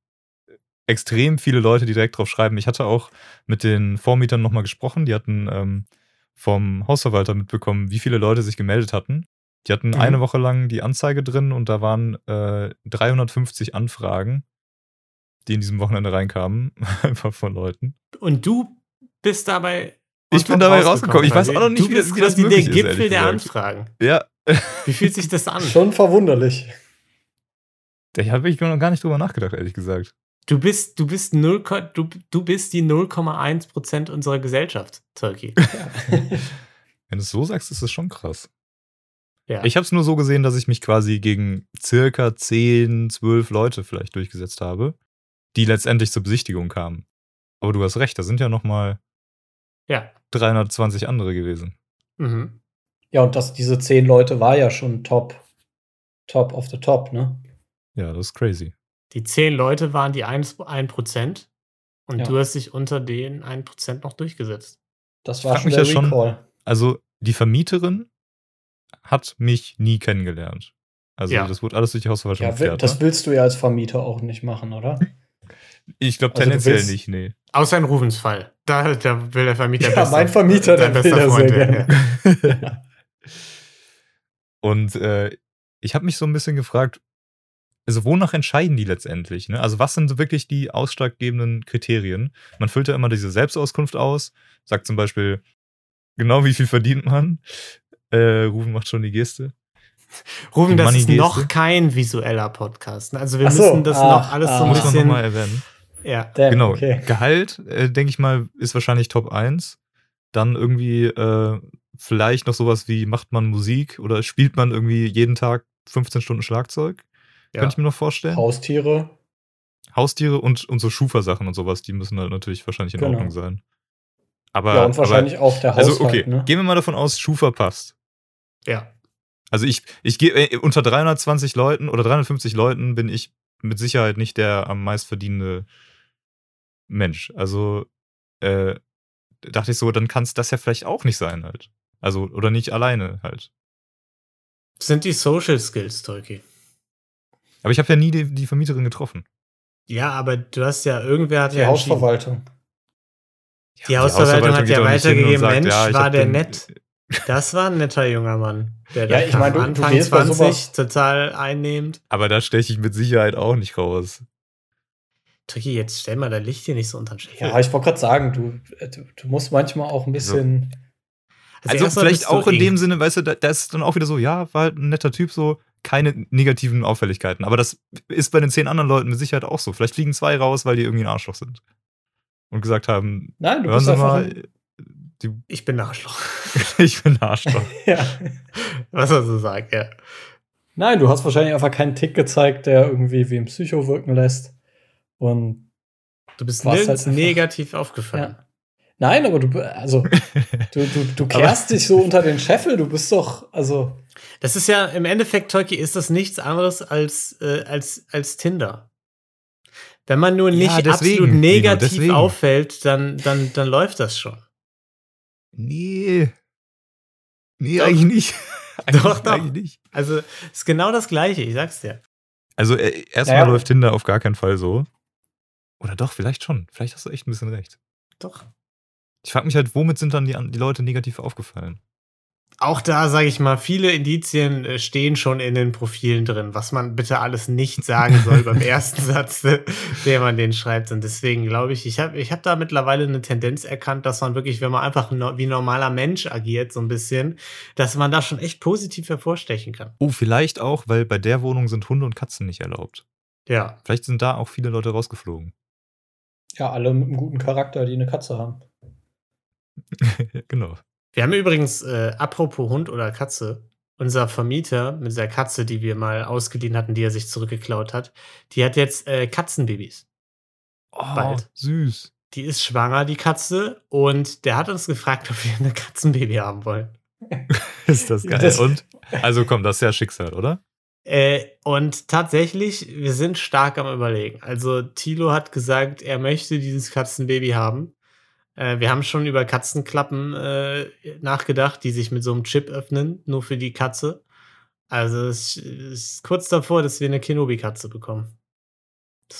Extrem viele Leute, die direkt drauf schreiben. Ich hatte auch mit den Vormietern nochmal gesprochen. Die hatten ähm, vom Hausverwalter mitbekommen, wie viele Leute sich gemeldet hatten. Die hatten Mhm. eine Woche lang die Anzeige drin und da waren äh, 350 Anfragen, die in diesem Wochenende reinkamen. Einfach von Leuten. Und du bist dabei. Ich bin dabei rausgekommen. Ich weiß auch noch nicht, du wie das- bist wie das möglich der ist, Gipfel der gesagt. Anfragen. Ja, Wie fühlt sich das an? Schon verwunderlich. da habe ich noch gar nicht drüber nachgedacht, ehrlich gesagt. Du bist, du bist 0, Ko- du, du bist die 0,1 Prozent unserer Gesellschaft, Turkey. Wenn du es so sagst, ist das schon krass. Ja. Ich habe es nur so gesehen, dass ich mich quasi gegen circa 10, 12 Leute vielleicht durchgesetzt habe, die letztendlich zur Besichtigung kamen. Aber du hast recht, da sind ja noch mal ja. 320 andere gewesen. Mhm. Ja, und das, diese zehn Leute war ja schon top, top of the top, ne? Ja, das ist crazy. Die 10 Leute waren die 1%, 1% und Ja. du hast dich unter den 1% noch durchgesetzt. Das war schon mich der ja schon- Recall. Also, die Vermieterin hat mich nie kennengelernt. Also, Ja. das wurde alles durch die Hausverwaltung Ja, geklärt. das ne? willst du ja als Vermieter auch nicht machen, oder? Ich glaube also tendenziell nicht, nee. Außer in Rubens Fall. Da, da will der Vermieter Ja, mein Vermieter, der will das sehr gerne. Und äh, ich habe mich so ein bisschen gefragt, also wonach entscheiden die letztendlich? Ne? Also was sind wirklich die ausschlaggebenden Kriterien? Man füllt ja immer diese Selbstauskunft aus, sagt zum Beispiel, genau wie viel verdient man. Äh, Rufen macht schon die Geste. Ruben, Die das ist noch kein visueller Podcast. Also wir so, müssen das ah, noch alles ah. so ein Muss man bisschen. nochmal erwähnen. Ja. Damn, genau. okay. Gehalt, äh, denke ich mal, ist wahrscheinlich Top 1. Dann irgendwie äh, vielleicht noch sowas wie, macht man Musik oder spielt man irgendwie jeden Tag 15 Stunden Schlagzeug? Ja. Könnte ich mir noch vorstellen. Haustiere. Haustiere und, und so Schufa-Sachen und sowas, die müssen halt natürlich wahrscheinlich in Genau. Ordnung sein. Aber, ja, und wahrscheinlich auch der aber, Haushalt, also okay, ne? gehen wir mal davon aus, Schufa passt. Ja. Also ich, ich gehe äh, unter 320 Leuten oder 350 Leuten bin ich mit Sicherheit nicht der am meist verdienende Mensch. Also äh, dachte ich so, dann kann es das ja vielleicht auch nicht sein halt. Also, oder nicht alleine halt. Sind die Social Skills, Tolki? Aber ich habe ja nie die, die Vermieterin getroffen. Ja, aber du hast ja, irgendwer hat Die ja entschieden. Hausverwaltung. Die Hausverwaltung hat ja weitergegeben, sagt, Mensch, ja, war der den- nett. Das war ein netter junger Mann. Der Ja, da ich meine, du- du Anfang gehst bei 20, sowas- total einnehmend. Aber da steche ich mit Sicherheit auch nicht raus. Tricky, jetzt stell mal dein Licht hier nicht so unter den Scheffel. Ja, ich wollte gerade sagen, du, äh, du, du musst manchmal auch ein bisschen. Also, erstmal vielleicht auch in eng. dem Sinne, weißt du, da, da ist dann auch wieder so, ja, war halt ein netter Typ, so, keine negativen Auffälligkeiten. Aber das ist bei den zehn anderen Leuten mit Sicherheit auch so. Vielleicht fliegen zwei raus, weil die irgendwie ein Arschloch sind. Und gesagt haben, Nein, du hören bist Sie einfach. mal, ein- die, Ich bin ein Arschloch. ich bin ein Arschloch. ja. Was er so sagt, ja. Nein, du hast wahrscheinlich einfach keinen Tick gezeigt, der irgendwie wie ein Psycho wirken lässt. Und Du bist nirgends halt einfach- negativ aufgefallen. ja. Nein, aber du, also, du, du, du kehrst dich so unter den Scheffel, du bist doch, also. Das ist ja im Endeffekt, Tolki, ist das nichts anderes als, äh, als, als Tinder. Wenn man nur Ja, nicht deswegen, absolut Nino, negativ deswegen. auffällt, dann, dann, dann läuft das schon. Nee. Nee, Doch. eigentlich nicht. Doch, doch. Eigentlich nicht. Also, ist genau das Gleiche, ich sag's dir. Also, äh, erstmal Naja. läuft Tinder auf gar keinen Fall so. Oder doch, vielleicht schon. Vielleicht hast du echt ein bisschen recht. Doch. Ich frage mich halt, womit sind dann die, die Leute negativ aufgefallen? Auch da, sage ich mal, viele Indizien äh, stehen schon in den Profilen drin, was man bitte alles nicht sagen soll beim ersten Satz, äh, den man den schreibt. Und deswegen glaube ich, ich habe ich hab da mittlerweile eine Tendenz erkannt, dass man wirklich, wenn man einfach no, wie ein normaler Mensch agiert, so ein bisschen, dass man da schon echt positiv hervorstechen kann. Oh, vielleicht auch, weil bei der Wohnung sind Hunde und Katzen nicht erlaubt. Ja. Vielleicht sind da auch viele Leute rausgeflogen. Ja, alle mit einem guten Charakter, die eine Katze haben. genau. Wir haben übrigens, äh, apropos Hund oder Katze, unser Vermieter mit der Katze, die wir mal ausgeliehen hatten, die er sich zurückgeklaut hat, die hat jetzt äh, Katzenbabys. Oh, Bald. süß. Die ist schwanger, die Katze, und der hat uns gefragt, ob wir ein Katzenbaby haben wollen. Ist das geil. Das- und? Also komm, das ist ja Schicksal, oder? Äh, und tatsächlich, wir sind stark am Überlegen. Also, Thilo hat gesagt, er möchte dieses Katzenbaby haben. Äh, wir haben schon über Katzenklappen äh, nachgedacht, die sich mit so einem Chip öffnen, nur für die Katze. Also, es ist kurz davor, dass wir eine Kenobi-Katze bekommen.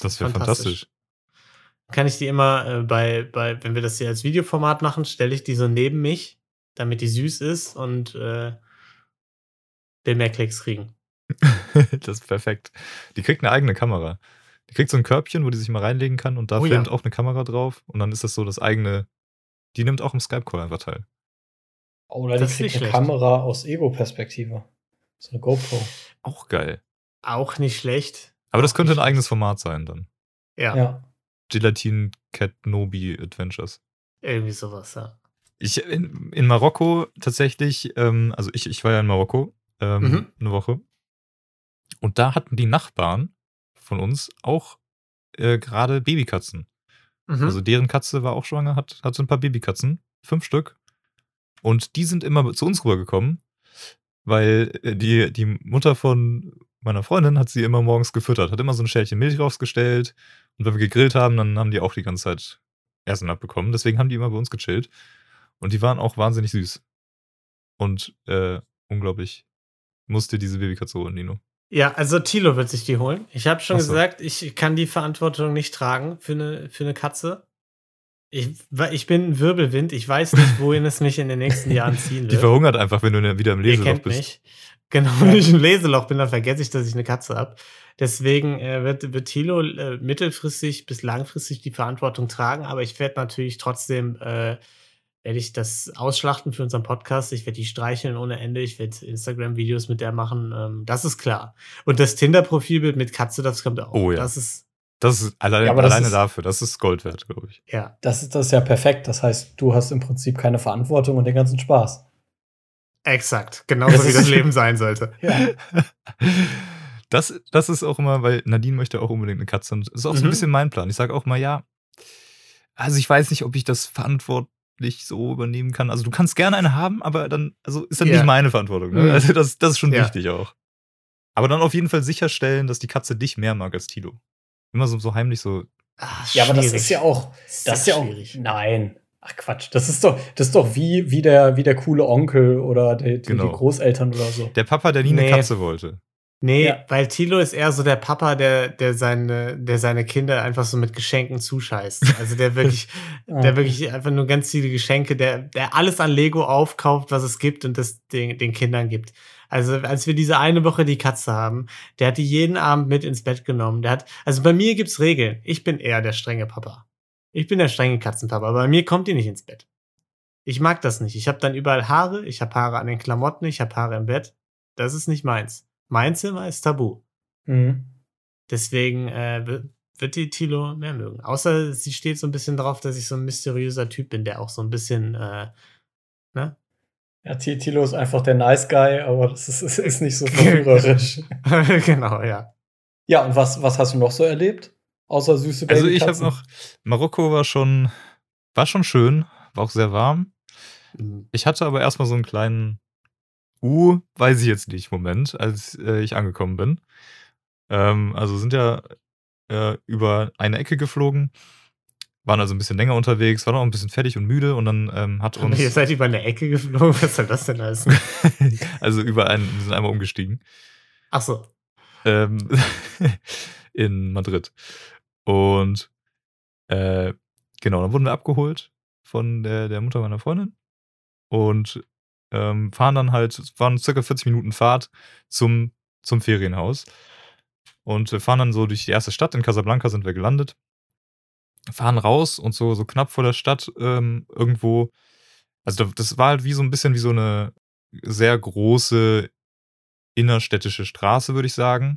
Das wäre fantastisch. Kann ich die immer äh, bei, bei, wenn wir das hier als Videoformat machen, stelle ich die so neben mich, damit die süß ist und äh, will mehr Klicks kriegen. das ist perfekt. Die kriegt eine eigene Kamera. Die kriegt so ein Körbchen, wo die sich mal reinlegen kann und da Oh ja. filmt auch eine Kamera drauf und dann ist das so das eigene. Die nimmt auch im Skype-Call einfach teil. Oder die Das ist kriegt nicht eine schlecht. Kamera aus Ego-Perspektive. So eine GoPro. Auch geil. Auch nicht schlecht. Aber das könnte ein eigenes Format sein dann. Ja, Ja. Gelatin Cat Nobi Adventures. irgendwie sowas, ja. Ich in, in Marokko tatsächlich, ähm, also ich, ich war ja in Marokko ähm, Mhm. eine Woche. Und da hatten die Nachbarn von uns auch äh, gerade Babykatzen. Mhm. Also deren Katze war auch schwanger, hat, hatte ein paar Babykatzen, fünf Stück. Und die sind immer zu uns rübergekommen, weil äh, die, die Mutter von meiner Freundin hat sie immer morgens gefüttert, hat immer so ein Schälchen Milch rausgestellt. Und wenn wir gegrillt haben, dann haben die auch die ganze Zeit Essen abbekommen. Deswegen haben die immer bei uns gechillt. Und die waren auch wahnsinnig süß. Und äh, unglaublich musste diese Babykatze holen, Nino. Ja, also Thilo wird sich die holen. Ich habe schon so. gesagt, ich kann die Verantwortung nicht tragen für eine, für eine Katze. Ich, ich bin ein Wirbelwind. Ich weiß nicht, wohin es mich in den nächsten Jahren ziehen Die wird. verhungert einfach, wenn du wieder im Ihr Leseloch kennt bist. mich. Genau, wenn ich im Leseloch bin, dann vergesse ich, dass ich eine Katze habe. Deswegen äh, wird, wird Thilo äh, mittelfristig bis langfristig die Verantwortung tragen, aber ich werde natürlich trotzdem, äh, werde ich das ausschlachten für unseren Podcast. Ich werde die streicheln ohne Ende. Ich werde Instagram-Videos mit der machen. Ähm, das ist klar. Und das Tinder-Profilbild mit Katze, das kommt auch. Oh ja. Das ist, Das ist alleine, Ja, aber das alleine ist- dafür, das ist Gold wert, glaube ich. ja, Das ist, das ist ja perfekt. Das heißt, du hast im Prinzip keine Verantwortung und den ganzen Spaß. exakt. Genauso wie das Leben sein sollte. Ja. Das, das ist auch immer, weil Nadine möchte auch unbedingt eine Katze. Und das ist auch so ein Mhm. bisschen mein Plan. Ich sage auch mal, ja, also ich weiß nicht, ob ich das verantwortlich so übernehmen kann. Also du kannst gerne eine haben, aber dann, also ist dann Ja. nicht meine Verantwortung. Ne? Mhm. Also das, das ist schon Ja. wichtig auch. Aber dann auf jeden Fall sicherstellen, dass die Katze dich mehr mag als Tilo. Immer so, so heimlich so. Ah, Ja, aber das ist ja auch, Sehr das ist ja auch, schwierig. nein. Ach Quatsch, das ist doch, das ist doch wie, wie, der, wie der coole Onkel oder die, die, Genau. die Großeltern oder so. Der Papa, der nie Nee. eine Katze wollte. Nee, Ja. weil Tilo ist eher so der Papa, der, der, seine, der seine Kinder einfach so mit Geschenken zuscheißt. Also der wirklich, Ah. der wirklich einfach nur ganz viele Geschenke, der, der alles an Lego aufkauft, was es gibt und das den, den Kindern gibt. Also als wir diese eine Woche die Katze haben, der hat die jeden Abend mit ins Bett genommen. Der hat, also bei mir gibt's Regeln. Ich bin eher der strenge Papa. Ich bin der strenge Katzenpapa. aber Bei mir kommt die nicht ins Bett. Ich mag das nicht. Ich habe dann überall Haare. Ich habe Haare an den Klamotten. Ich habe Haare im Bett. Das ist nicht meins. Mein Zimmer ist tabu. Mhm. Deswegen äh, wi- wird die Tilo mehr mögen. Außer sie steht so ein bisschen drauf, dass ich so ein mysteriöser Typ bin, der auch so ein bisschen, äh, ne? Ja, Tilo ist einfach der Nice Guy, aber das ist, ist, ist nicht so verführerisch. genau, ja. ja, und was, was hast du noch so erlebt? Außer süße Also ich habe noch, Marokko war schon, war schon schön, war auch sehr warm. Mhm. Ich hatte aber erstmal so einen kleinen U, weiß ich jetzt nicht, Moment, als äh, ich angekommen bin. Ähm, also sind ja äh, über eine Ecke geflogen, waren also ein bisschen länger unterwegs, waren auch ein bisschen fertig und müde und dann ähm, hat uns, ihr seid über eine Ecke geflogen, was soll das denn heißen? also über einen, wir sind einmal umgestiegen. Ach so. ähm, in Madrid. Und äh, genau, dann wurden wir abgeholt von der, der Mutter meiner Freundin und ähm, fahren dann halt, waren circa 40 Minuten Fahrt zum, zum Ferienhaus. Und wir fahren dann so durch die erste Stadt, in Casablanca sind wir gelandet, fahren raus und so, so knapp vor der Stadt ähm, irgendwo, also da- das war halt wie so ein bisschen wie so eine sehr große innerstädtische Straße, würde ich sagen.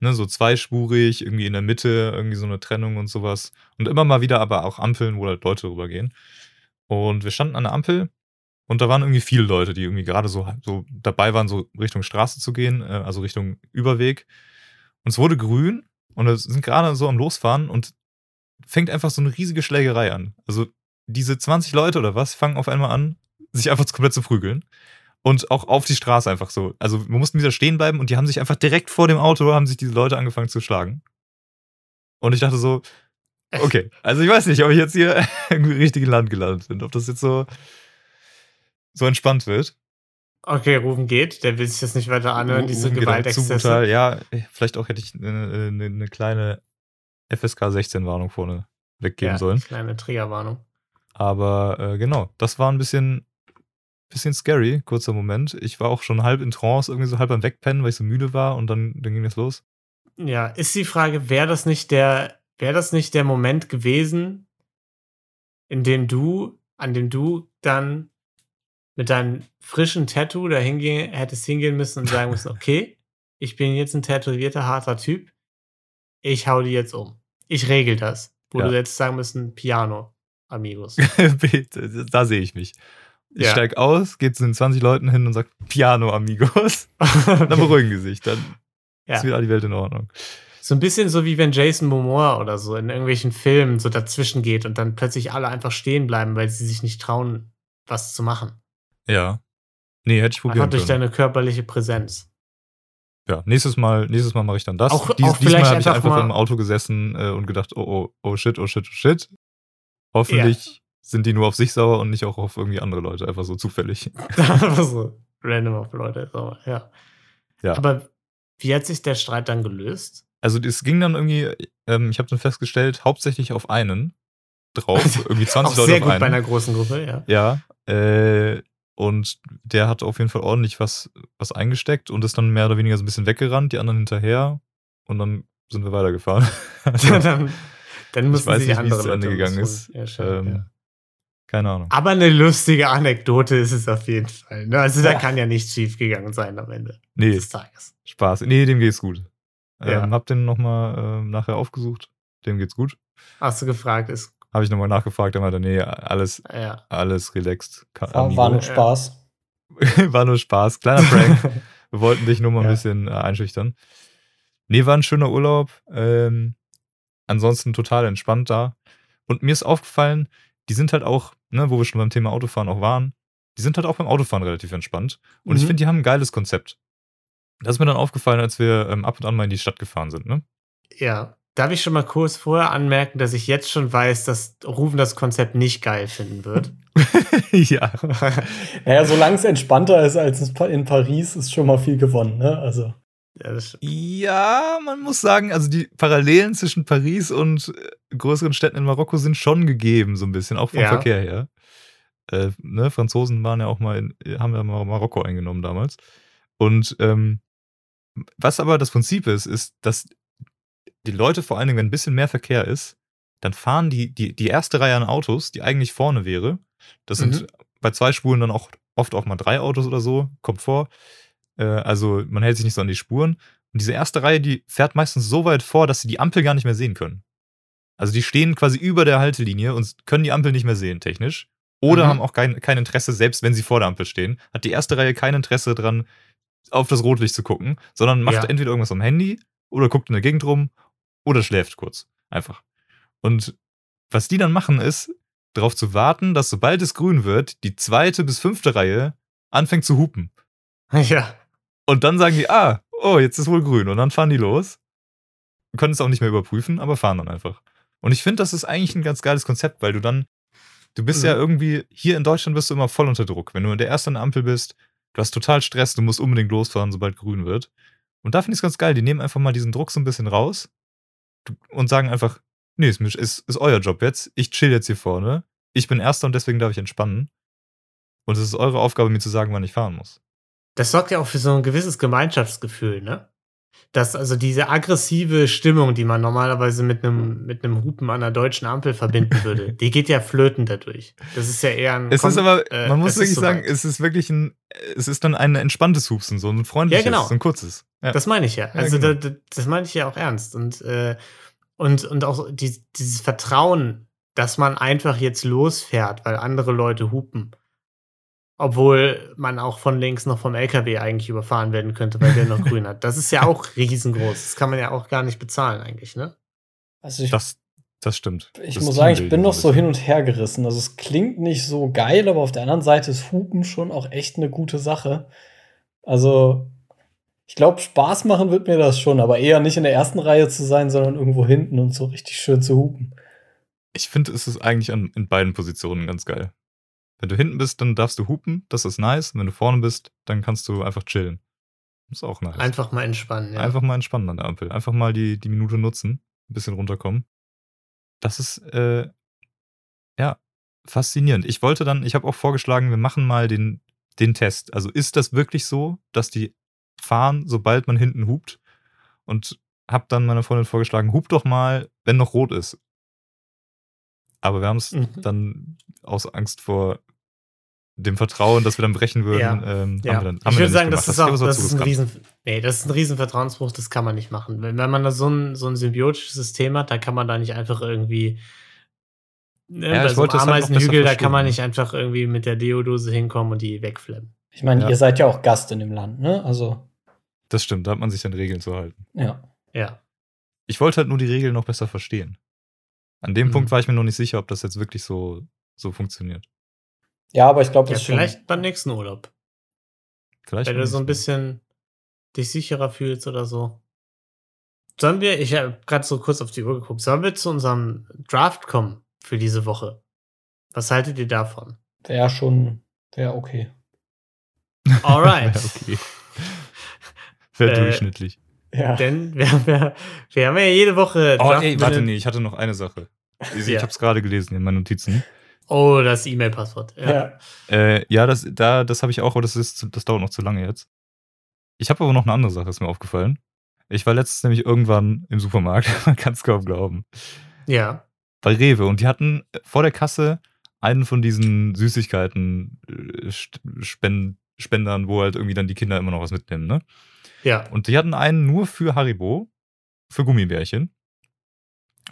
Ne, so zweispurig, irgendwie in der Mitte, irgendwie so eine Trennung und sowas. Und immer mal wieder aber auch Ampeln, wo halt Leute rübergehen. Und wir standen an der Ampel und da waren irgendwie viele Leute, die irgendwie gerade so, so dabei waren, so Richtung Straße zu gehen, äh, also Richtung Überweg. Und es wurde grün und wir sind gerade so am Losfahren und fängt einfach so eine riesige Schlägerei an. Also diese 20 Leute oder was fangen auf einmal an, sich einfach komplett zu prügeln. Und auch auf die Straße einfach so. Also wir mussten wieder stehen bleiben und die haben sich einfach direkt vor dem Auto, haben sich diese Leute angefangen zu schlagen. Und ich dachte so, okay, also ich weiß nicht, ob ich jetzt hier im richtigen Land gelandet bin, ob das jetzt so, so entspannt wird. Okay, Rufen geht. Der will sich das nicht weiter anhören, diese auch zu Gewaltexzesse. Ja, vielleicht auch hätte ich eine, eine, eine kleine FSK 16 Warnung vorne weggeben Ja, sollen. Kleine Triggerwarnung. Aber äh, genau, das war ein bisschen, bisschen scary, kurzer Moment. Ich war auch schon halb in Trance, irgendwie so halb am Wegpennen, weil ich so müde war und dann, dann ging das los. Ja, ist die Frage, wäre das nicht der, wäre das nicht der Moment gewesen, in dem du, an dem du dann mit deinem frischen Tattoo da hingehen, hättest hingehen müssen und sagen müssen, okay, ich bin jetzt ein tätowierter, harter Typ, ich hau die jetzt um. Ich regel das. Wo Ja. du jetzt sagen müssen, Piano, Amigos. Da sehe ich mich. Ich Ja. steig aus, gehe zu den 20 Leuten hin und sag Piano, amigos. Dann beruhigen die sich. Dann ja. ist wieder die Welt in Ordnung. So ein bisschen so wie wenn Jason Momoa oder so in irgendwelchen Filmen so dazwischen geht und dann plötzlich alle einfach stehen bleiben, weil sie sich nicht trauen, was zu machen. Ja. Nee, hätte ich probieren Einfach durch können. deine körperliche Präsenz. Ja, nächstes Mal, nächstes Mal mache ich dann das. Auch- Dies, auch diesmal habe ich einfach im Auto gesessen äh, und gedacht, oh, oh, oh shit, oh shit, oh shit. Hoffentlich sind die nur auf sich sauer und nicht auch auf irgendwie andere Leute, einfach so zufällig. Einfach so random auf Leute. So, ja. Ja. Aber wie hat sich der Streit dann gelöst? Also es ging dann irgendwie, ähm, ich habe dann festgestellt, hauptsächlich auf einen drauf, irgendwie 20 Auch Leute sehr auf gut einen. bei einer großen Gruppe, ja. Ja, äh, und der hat auf jeden Fall ordentlich was, was eingesteckt und ist dann mehr oder weniger so ein bisschen weggerannt, die anderen hinterher und dann sind wir weitergefahren. Also, dann, dann müssen weiß sich nicht, wie andere es zu Ende gegangen ist. Ja, schön, ähm, ja. Keine Ahnung. Aber eine lustige Anekdote ist es auf jeden Fall. Ne? Also da Ja. kann ja nichts schief gegangen sein am Ende Nee, des Tages. Spaß. Nee, dem geht's gut. Ja. Ähm, hab den nochmal ähm, nachher aufgesucht. Dem geht's gut. Hast du gefragt, ist, Habe ich nochmal nachgefragt, er meinte, nee, alles, ja. alles relaxed. Amigo. war nur. Spaß. War nur Spaß. Kleiner Prank. Wir wollten dich nur mal ein Ja. bisschen äh, einschüchtern. Nee, war ein schöner Urlaub. Ähm, ansonsten total entspannt da. Und mir ist aufgefallen, die sind halt auch, ne, wo wir schon beim Thema Autofahren auch waren, die sind halt auch beim Autofahren relativ entspannt. Und ich Mhm. finde, die haben ein geiles Konzept. Das ist mir dann aufgefallen, als wir ähm, ab und an mal in die Stadt gefahren sind, ne? Ja. Darf ich schon mal kurz vorher anmerken, dass ich jetzt schon weiß, dass Rufen das Konzept nicht geil finden wird? ja. Naja, solange es entspannter ist als in Pa- in Paris, ist schon mal viel gewonnen, ne? Also. Ja, das, Ja, man muss sagen, also die Parallelen zwischen Paris und äh, größeren Städten in Marokko sind schon gegeben, so ein bisschen, auch vom Ja. Verkehr her. Äh, ne, Franzosen waren ja auch mal in, haben ja mal Marokko eingenommen damals. Und ähm, was aber das Prinzip ist, ist, dass die Leute, vor allen Dingen, wenn ein bisschen mehr Verkehr ist, dann fahren die, die, die erste Reihe an Autos, die eigentlich vorne wäre. Das sind Mhm. bei zwei Spuren dann auch oft auch mal drei Autos oder so, kommt vor. Äh, also man hält sich nicht so an die Spuren. Und diese erste Reihe, die fährt meistens so weit vor, dass sie die Ampel gar nicht mehr sehen können. Also die stehen quasi über der Haltelinie und können die Ampel nicht mehr sehen, technisch. Oder Mhm. haben auch kein, kein Interesse, selbst wenn sie vor der Ampel stehen, hat die erste Reihe kein Interesse dran, auf das Rotlicht zu gucken, sondern macht Ja. entweder irgendwas am Handy oder guckt in der Gegend rum oder schläft kurz. Einfach. Und was die dann machen, ist, darauf zu warten, dass sobald es grün wird, die zweite bis fünfte Reihe anfängt zu hupen. ja. Und dann sagen die, ah, oh, jetzt ist wohl grün. Und dann fahren die los. Können es auch nicht mehr überprüfen, aber fahren dann einfach. Und ich finde, das ist eigentlich ein ganz geiles Konzept, weil du dann, du bist Mhm. ja irgendwie, hier in Deutschland bist du immer voll unter Druck. Wenn du in der ersten Ampel bist, du hast total Stress, du musst unbedingt losfahren, sobald grün wird. Und da finde ich es ganz geil. Die nehmen einfach mal diesen Druck so ein bisschen raus und sagen einfach, nee, ist, ist, ist euer Job jetzt. Ich chill jetzt hier vorne. Ich bin Erster und deswegen darf ich entspannen. Und es ist eure Aufgabe, mir zu sagen, wann ich fahren muss. Das sorgt ja auch für so ein gewisses Gemeinschaftsgefühl, ne? Dass also diese aggressive Stimmung, die man normalerweise mit einem mit einem Hupen an einer deutschen Ampel verbinden würde, die geht ja flöten dadurch. Das ist ja eher ein. Es ist aber, äh, man muss wirklich so sagen, weit. es ist wirklich ein, es ist dann ein entspanntes Hupsen, so ein freundliches, Ja, genau. so ein kurzes. Ja. Das meine ich ja. Also genau. da, da, das meine ich ja auch ernst. Und, äh, und, und auch die, dieses Vertrauen, dass man einfach jetzt losfährt, weil andere Leute hupen. Obwohl man auch von links noch vom LKW eigentlich überfahren werden könnte, weil der noch grün hat. Das ist ja auch riesengroß. Das kann man ja auch gar nicht bezahlen, eigentlich, ne? Also ich, das, das stimmt. ich Das muss sagen, ich bin noch so hin und her gerissen. Also es klingt nicht so geil, aber auf der anderen Seite ist Hupen schon auch echt eine gute Sache. Also ich glaube, Spaß machen wird mir das schon, aber eher nicht in der ersten Reihe zu sein, sondern irgendwo hinten und so richtig schön zu hupen. Ich finde, es ist eigentlich an, in beiden Positionen ganz geil. Wenn du hinten bist, dann darfst du hupen, das ist nice. Und wenn du vorne bist, dann kannst du einfach chillen. Das ist auch nice. Einfach mal entspannen, ja. Einfach mal entspannen an der Ampel. Einfach mal die, die Minute nutzen, ein bisschen runterkommen. Das ist, äh, ja, faszinierend. Ich wollte dann, ich habe auch vorgeschlagen, wir machen mal den, den Test. Also ist das wirklich so, dass die fahren, sobald man hinten hupt? Und habe dann meiner Freundin vorgeschlagen, hup doch mal, wenn noch rot ist. Aber wir haben es Mhm. dann aus Angst vor dem Vertrauen, dass wir dann brechen würden, Ja. ähm, Ja. haben wir dann, haben ich würde dann sagen, das gemacht. ist auch das zu ist ein riesen, nee, das ist ein riesen Vertrauensbruch, das kann man nicht machen. Wenn, wenn man da so ein, so ein symbiotisches System hat, dann kann man da nicht einfach irgendwie ne, Ja, bei ich so einem das halt Ameisenhügel, da kann man nicht einfach irgendwie mit der Deodose hinkommen und die wegflemmen. Ich meine, Ja. ihr seid ja auch Gast in dem Land, ne? Also, Das stimmt, da hat man sich an Regeln zu halten. ja. Ja. Ich wollte halt nur die Regeln noch besser verstehen. An dem Mhm. Punkt war ich mir noch nicht sicher, ob das jetzt wirklich so, so funktioniert. Ja, aber ich glaube, ja das ist vielleicht beim nächsten Urlaub. Vielleicht Wenn du so ein bisschen dich sicherer fühlst oder so. Sollen wir, ich habe gerade so kurz auf die Uhr geguckt, sollen wir zu unserem Draft kommen für diese Woche? Was haltet ihr davon? wäre schon, wäre okay. Alright. Ja, okay. Wäre Äh, durchschnittlich. Ja. Denn wir haben, ja, wir haben ja jede Woche. Oh, Draft ey, warte, nee, ich hatte noch eine Sache. Ich, Ja. ich habe es gerade gelesen in meinen Notizen. Oh, das E-Mail-Passwort. Ja. ja. Äh, ja, das, da, das habe ich auch, aber das, ist, zu- das dauert noch zu lange jetzt. Ich habe aber noch eine andere Sache, ist mir aufgefallen. Ich war letztens nämlich irgendwann im Supermarkt, man kann es kaum glauben, ja. bei Rewe und die hatten vor der Kasse einen von diesen Süßigkeiten äh, Spend Spendern, wo halt irgendwie dann die Kinder immer noch was mitnehmen, ne? Ja. Und die hatten einen nur für Haribo, für Gummibärchen.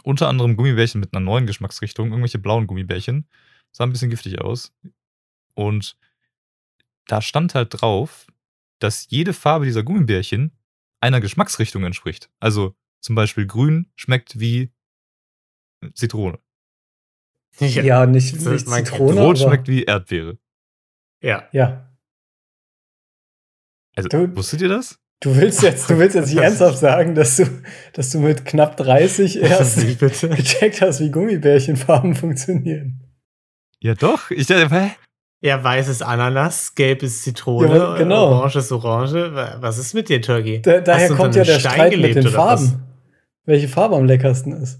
Unter anderem Gummibärchen mit einer neuen Geschmacksrichtung, irgendwelche blauen Gummibärchen. Sah ein bisschen giftig aus. Und da stand halt drauf, dass jede Farbe dieser Gummibärchen einer Geschmacksrichtung entspricht. Also zum Beispiel grün schmeckt wie Zitrone. Ja, nicht, So, nicht kennt Zitrone. Rot schmeckt wie Erdbeere. ja. Ja. Also, Du- wusstet ihr das? Du willst jetzt, du willst jetzt nicht ernsthaft sagen, dass du, dass du mit knapp 30 erst Wie bitte? gecheckt hast, wie Gummibärchenfarben funktionieren. Ja, doch. Ich dachte, hä? Ja, weiß ist Ananas, gelb ist Zitrone, Ja, aber genau. orange ist Orange. Wa- Was ist mit dir, Turkey? Da, daher kommt ja der Stein Streit mit gelebt den oder was? Farben. Welche Farbe am leckersten ist.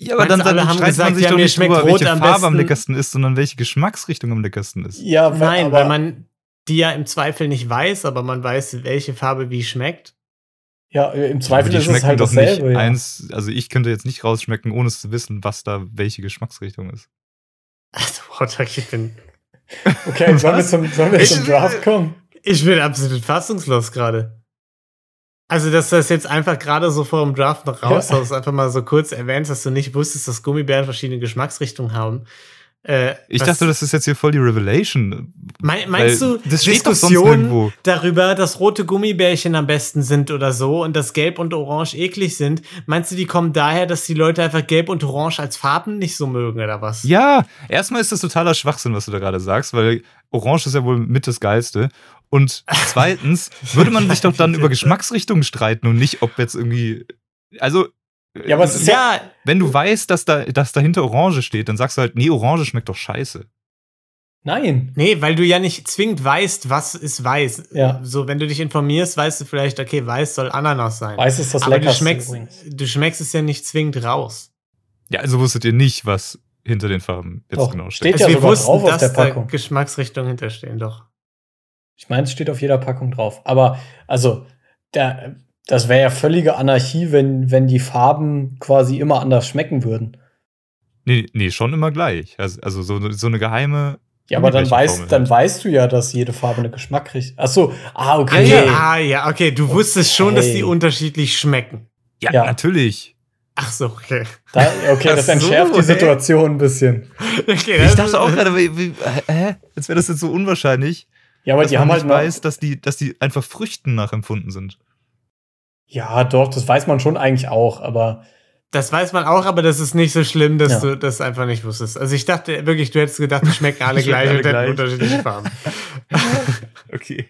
Ja, Meinst du, alle haben streitet gesagt, man sich ja, doch nicht schmeckt drüber, Rot welche am Farbe am besten. leckersten ist, sondern welche Geschmacksrichtung am leckersten ist. Ja, Nein, aber, weil man die ja im Zweifel nicht weiß, aber man weiß, welche Farbe wie schmeckt. Ja, im Aber Zweifel die ist es schmecken halt doch nicht dasselbe. Ja. eins. Also ich könnte jetzt nicht rausschmecken, ohne es zu wissen, was da welche Geschmacksrichtung ist. Also, wow, Turkey, ich bin, Okay, sollen wir zum, sollen wir Ich- zum Draft kommen? ich bin absolut fassungslos gerade. Also, dass du das jetzt einfach gerade so vor dem Draft noch raushaust, einfach mal so kurz erwähnst, dass du nicht wusstest, dass Gummibären verschiedene Geschmacksrichtungen haben. Äh, Ich dachte, das ist jetzt hier voll die Revelation. Mein, meinst Weil du, das Diskussionen nirgendwo. darüber, dass rote Gummibärchen am besten sind oder so und dass Gelb und Orange eklig sind, meinst du, die kommen daher, dass die Leute einfach Gelb und Orange als Farben nicht so mögen oder was? Ja, erstmal ist das totaler Schwachsinn, was du da gerade sagst, weil Orange ist ja wohl mit das Geilste. Und zweitens würde man sich doch dann über Geschmacksrichtungen streiten und nicht, ob jetzt irgendwie. Also. Ja, aber es ist Ja, Wenn du weißt, dass, da, dass dahinter Orange steht, dann sagst du halt, nee, Orange schmeckt doch scheiße. Nein. nee, weil du ja nicht zwingend weißt, was ist weiß. Ja. So, wenn du dich informierst, weißt du vielleicht, okay, weiß soll Ananas sein. Weiß ist das Aber du leckerste schmeckst, übrigens. du schmeckst es ja nicht zwingend raus. Ja, also wusstet ihr nicht, was hinter den Farben jetzt Doch, genau steht steht. ja Also wir sogar wussten, drauf auf dass der da Packung. Geschmacksrichtungen hinterstehen, doch. Ich meine, es steht auf jeder Packung drauf. Aber, also, der, das wäre ja völlige Anarchie, wenn, wenn die Farben quasi immer anders schmecken würden. Nee, nee, schon immer gleich. Also, also so, so eine geheime. Ja, aber dann, weißt, dann halt. weißt du ja, dass jede Farbe eine Geschmack kriegt. Ach so, ah, Ah, okay. ja, ah, ja, okay. Du wusstest schon, dass die Okay. unterschiedlich schmecken. Ja, Ja. natürlich. Ach so, okay. Da, okay, das so, entschärft die hä? Situation ein bisschen. okay Ich das dachte auch gerade, wie, wie, hä? Jetzt wäre das jetzt so unwahrscheinlich, Ja, aber dass die man haben halt noch, weiß, dass die, dass die einfach Früchten nachempfunden sind. Ja, doch, das weiß man schon eigentlich auch, aber Das weiß man auch, aber das ist nicht so schlimm, dass Ja. du das einfach nicht wusstest. Also ich dachte wirklich, du hättest gedacht, die schmecken alle gleich alle und hätten gleich. unterschiedliche Farben. Okay.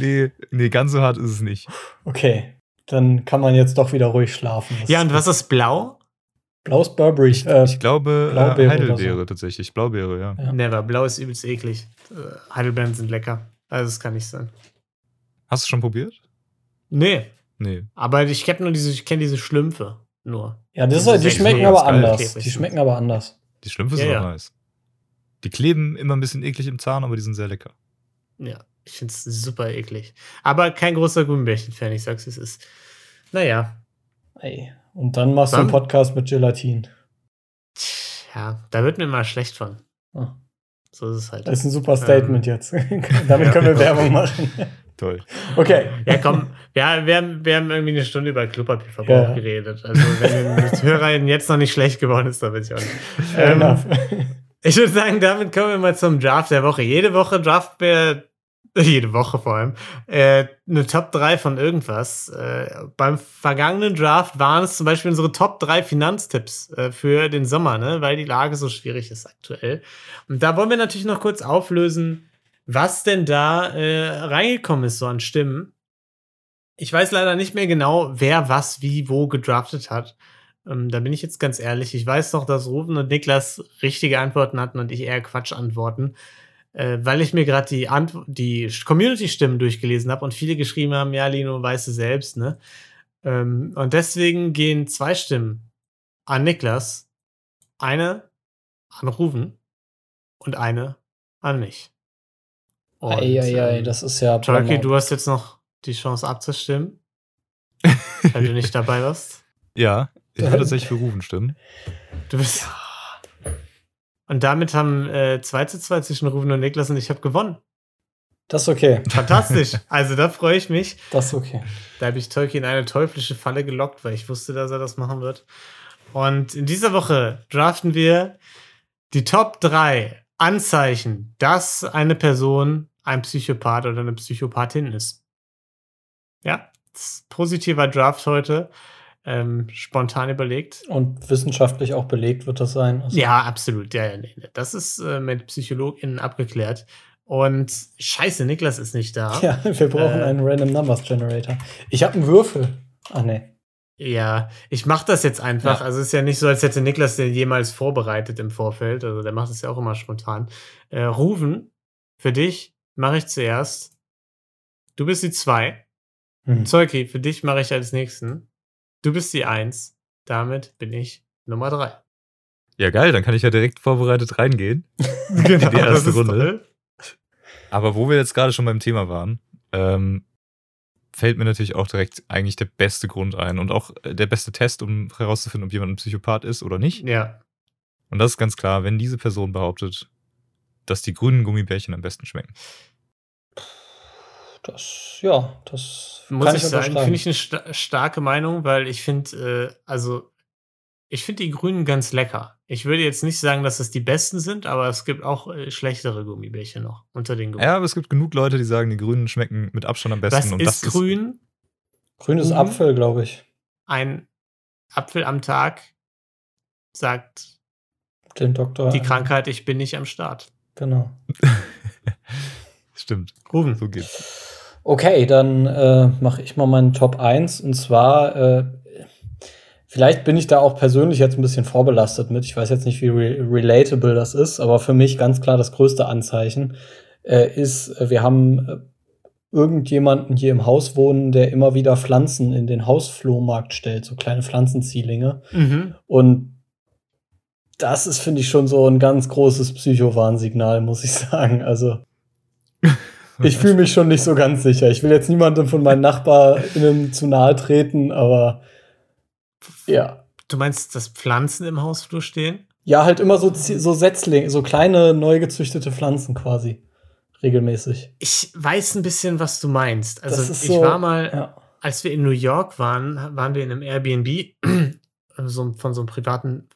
Nee, nee, ganz so hart ist es nicht. okay. Dann kann man jetzt doch wieder ruhig schlafen. Das Ja, und was ist blau? Blaues Burberry. äh, Ich glaube, Blaubeere äh, oder Heidelbeere so. tatsächlich. Blaubeere, ja. Ja. Never. Blau ist übelst eklig. Äh, Heidelbeeren sind lecker. Also das kann nicht sein. Hast du schon probiert? Nee, Nee. aber ich kenne nur diese, ich kenne diese Schlümpfe nur. ja, das ist, die sechs schmecken aber anders. Die schmecken aber anders. Die Schlümpfe Ja, sind ja. auch nice. Die kleben immer ein bisschen eklig im Zahn, aber die sind sehr lecker. Ja, ich finde es super eklig. Aber kein großer Gummibärchen-Fan, ich sag's, es ist. Naja, Ey. Und dann machst du Dann- einen Podcast mit Gelatin. ja, da wird mir mal schlecht von. Ah, So ist es halt. Das ist ein super Statement jetzt. Damit Ja. können wir Werbung machen. Toll. Okay. Ja, komm, ja, wir, haben, wir haben irgendwie eine Stunde über Klopapierverbrauch Ja. geredet. Also, wenn den Hörern jetzt noch nicht schlecht geworden ist, dann weiß ich auch nicht. Ähm. Ich würde sagen, damit kommen wir mal zum Draft der Woche. Jede Woche draften wir, jede Woche vor allem, äh, eine Top 3 von irgendwas. Äh, beim vergangenen Draft waren es zum Beispiel unsere Top 3 Finanztipps äh, für den Sommer, ne? weil die Lage so schwierig ist aktuell. Und da wollen wir natürlich noch kurz auflösen, was denn da äh, reingekommen ist, so an Stimmen. Ich weiß leider nicht mehr genau, wer was wie wo gedraftet hat. Ähm, da bin ich jetzt ganz ehrlich. Ich weiß noch, dass Rufen und Niklas richtige Antworten hatten und ich eher Quatschantworten, äh, weil ich mir gerade die, Ant die Community-Stimmen durchgelesen habe und viele geschrieben haben, ja, Lino, weißt du selbst, ne? Ähm, und deswegen gehen zwei Stimmen an Niklas, eine an Rufen und eine an mich. Und, Eieiei, ähm, das ist ja. Turkey, du hast jetzt noch die Chance abzustimmen, weil du nicht dabei warst. Ja, ich würde tatsächlich für Rufen stimmen. Du bist. Und damit haben äh, 2 zu 2 zwischen Rufen und Niklas und ich habe gewonnen. Das ist okay. Fantastisch. also da freue ich mich. Das ist okay. Da habe ich Tolkien in eine teuflische Falle gelockt, weil ich wusste, dass er das machen wird. Und in dieser Woche draften wir die Top 3 Anzeichen, dass eine Person ein Psychopath oder eine Psychopathin ist. Ja, ist positiver Draft heute. Ähm, spontan überlegt. Und wissenschaftlich auch belegt wird das sein. Also, Ja, absolut. Ja, ja, nee. Das ist äh, mit PsychologInnen abgeklärt. Und scheiße, Niklas ist nicht da. ja, wir brauchen Äh. einen Random Numbers Generator. Ich habe einen Würfel. Ah, nee. Ja, ich mache das jetzt einfach. Ja. Also es ist ja nicht so, als hätte Niklas den jemals vorbereitet im Vorfeld. Also der macht es ja auch immer spontan. Äh, Rufen, für dich mache ich zuerst. Du bist die zwei. Hm. Zeuki, für dich mache ich als nächsten. Du bist die eins. Damit bin ich Nummer drei. Ja, geil, dann kann ich ja direkt vorbereitet reingehen. genau, die erste das ist Runde. toll. Aber wo wir jetzt gerade schon beim Thema waren, ähm, fällt mir natürlich auch direkt eigentlich der beste Grund ein und auch äh, der beste Test, um herauszufinden, ob jemand ein Psychopath ist oder nicht. Ja, Und das ist ganz klar, wenn diese Person behauptet, dass die grünen Gummibärchen am besten schmecken. Das, ja, das muss kann ich ich sagen, finde ich eine sta starke Meinung, weil ich finde, äh, also ich finde die Grünen ganz lecker. Ich würde jetzt nicht sagen, dass es die besten sind, aber es gibt auch äh, schlechtere Gummibärchen noch unter den Grünen. Ja, aber es gibt genug Leute, die sagen, die grünen schmecken mit Abstand am besten. Was und ist das grün? Grünes Mhm. Apfel, glaube ich. Ein Apfel am Tag sagt Den Doktor. die Krankheit, ich bin nicht am Start. Genau. Stimmt, Ruben. so geht's. Okay, dann äh, mache ich mal meinen Top 1. Und zwar, äh, vielleicht bin ich da auch persönlich jetzt ein bisschen vorbelastet mit. Ich weiß jetzt nicht, wie re relatable das ist, aber für mich ganz klar das größte Anzeichen äh, ist, äh, wir haben äh, irgendjemanden hier im Haus wohnen, der immer wieder Pflanzen in den Hausflohmarkt stellt, so kleine Pflanzenzielinge. Mhm. Und das ist, finde ich, schon so ein ganz großes Psychowarnsignal, muss ich sagen. Also, ich fühle mich schon nicht so ganz sicher. Ich will jetzt niemandem von meinen NachbarInnen zu nahe treten, aber ja. Du meinst, dass Pflanzen im Hausflur stehen? Ja, halt immer so, so Setzlinge, so kleine neu gezüchtete Pflanzen quasi. Regelmäßig. Ich weiß ein bisschen, was du meinst. Also ich so- war mal, Ja. als wir in New York waren, waren wir in einem Airbnb so, von so einem privaten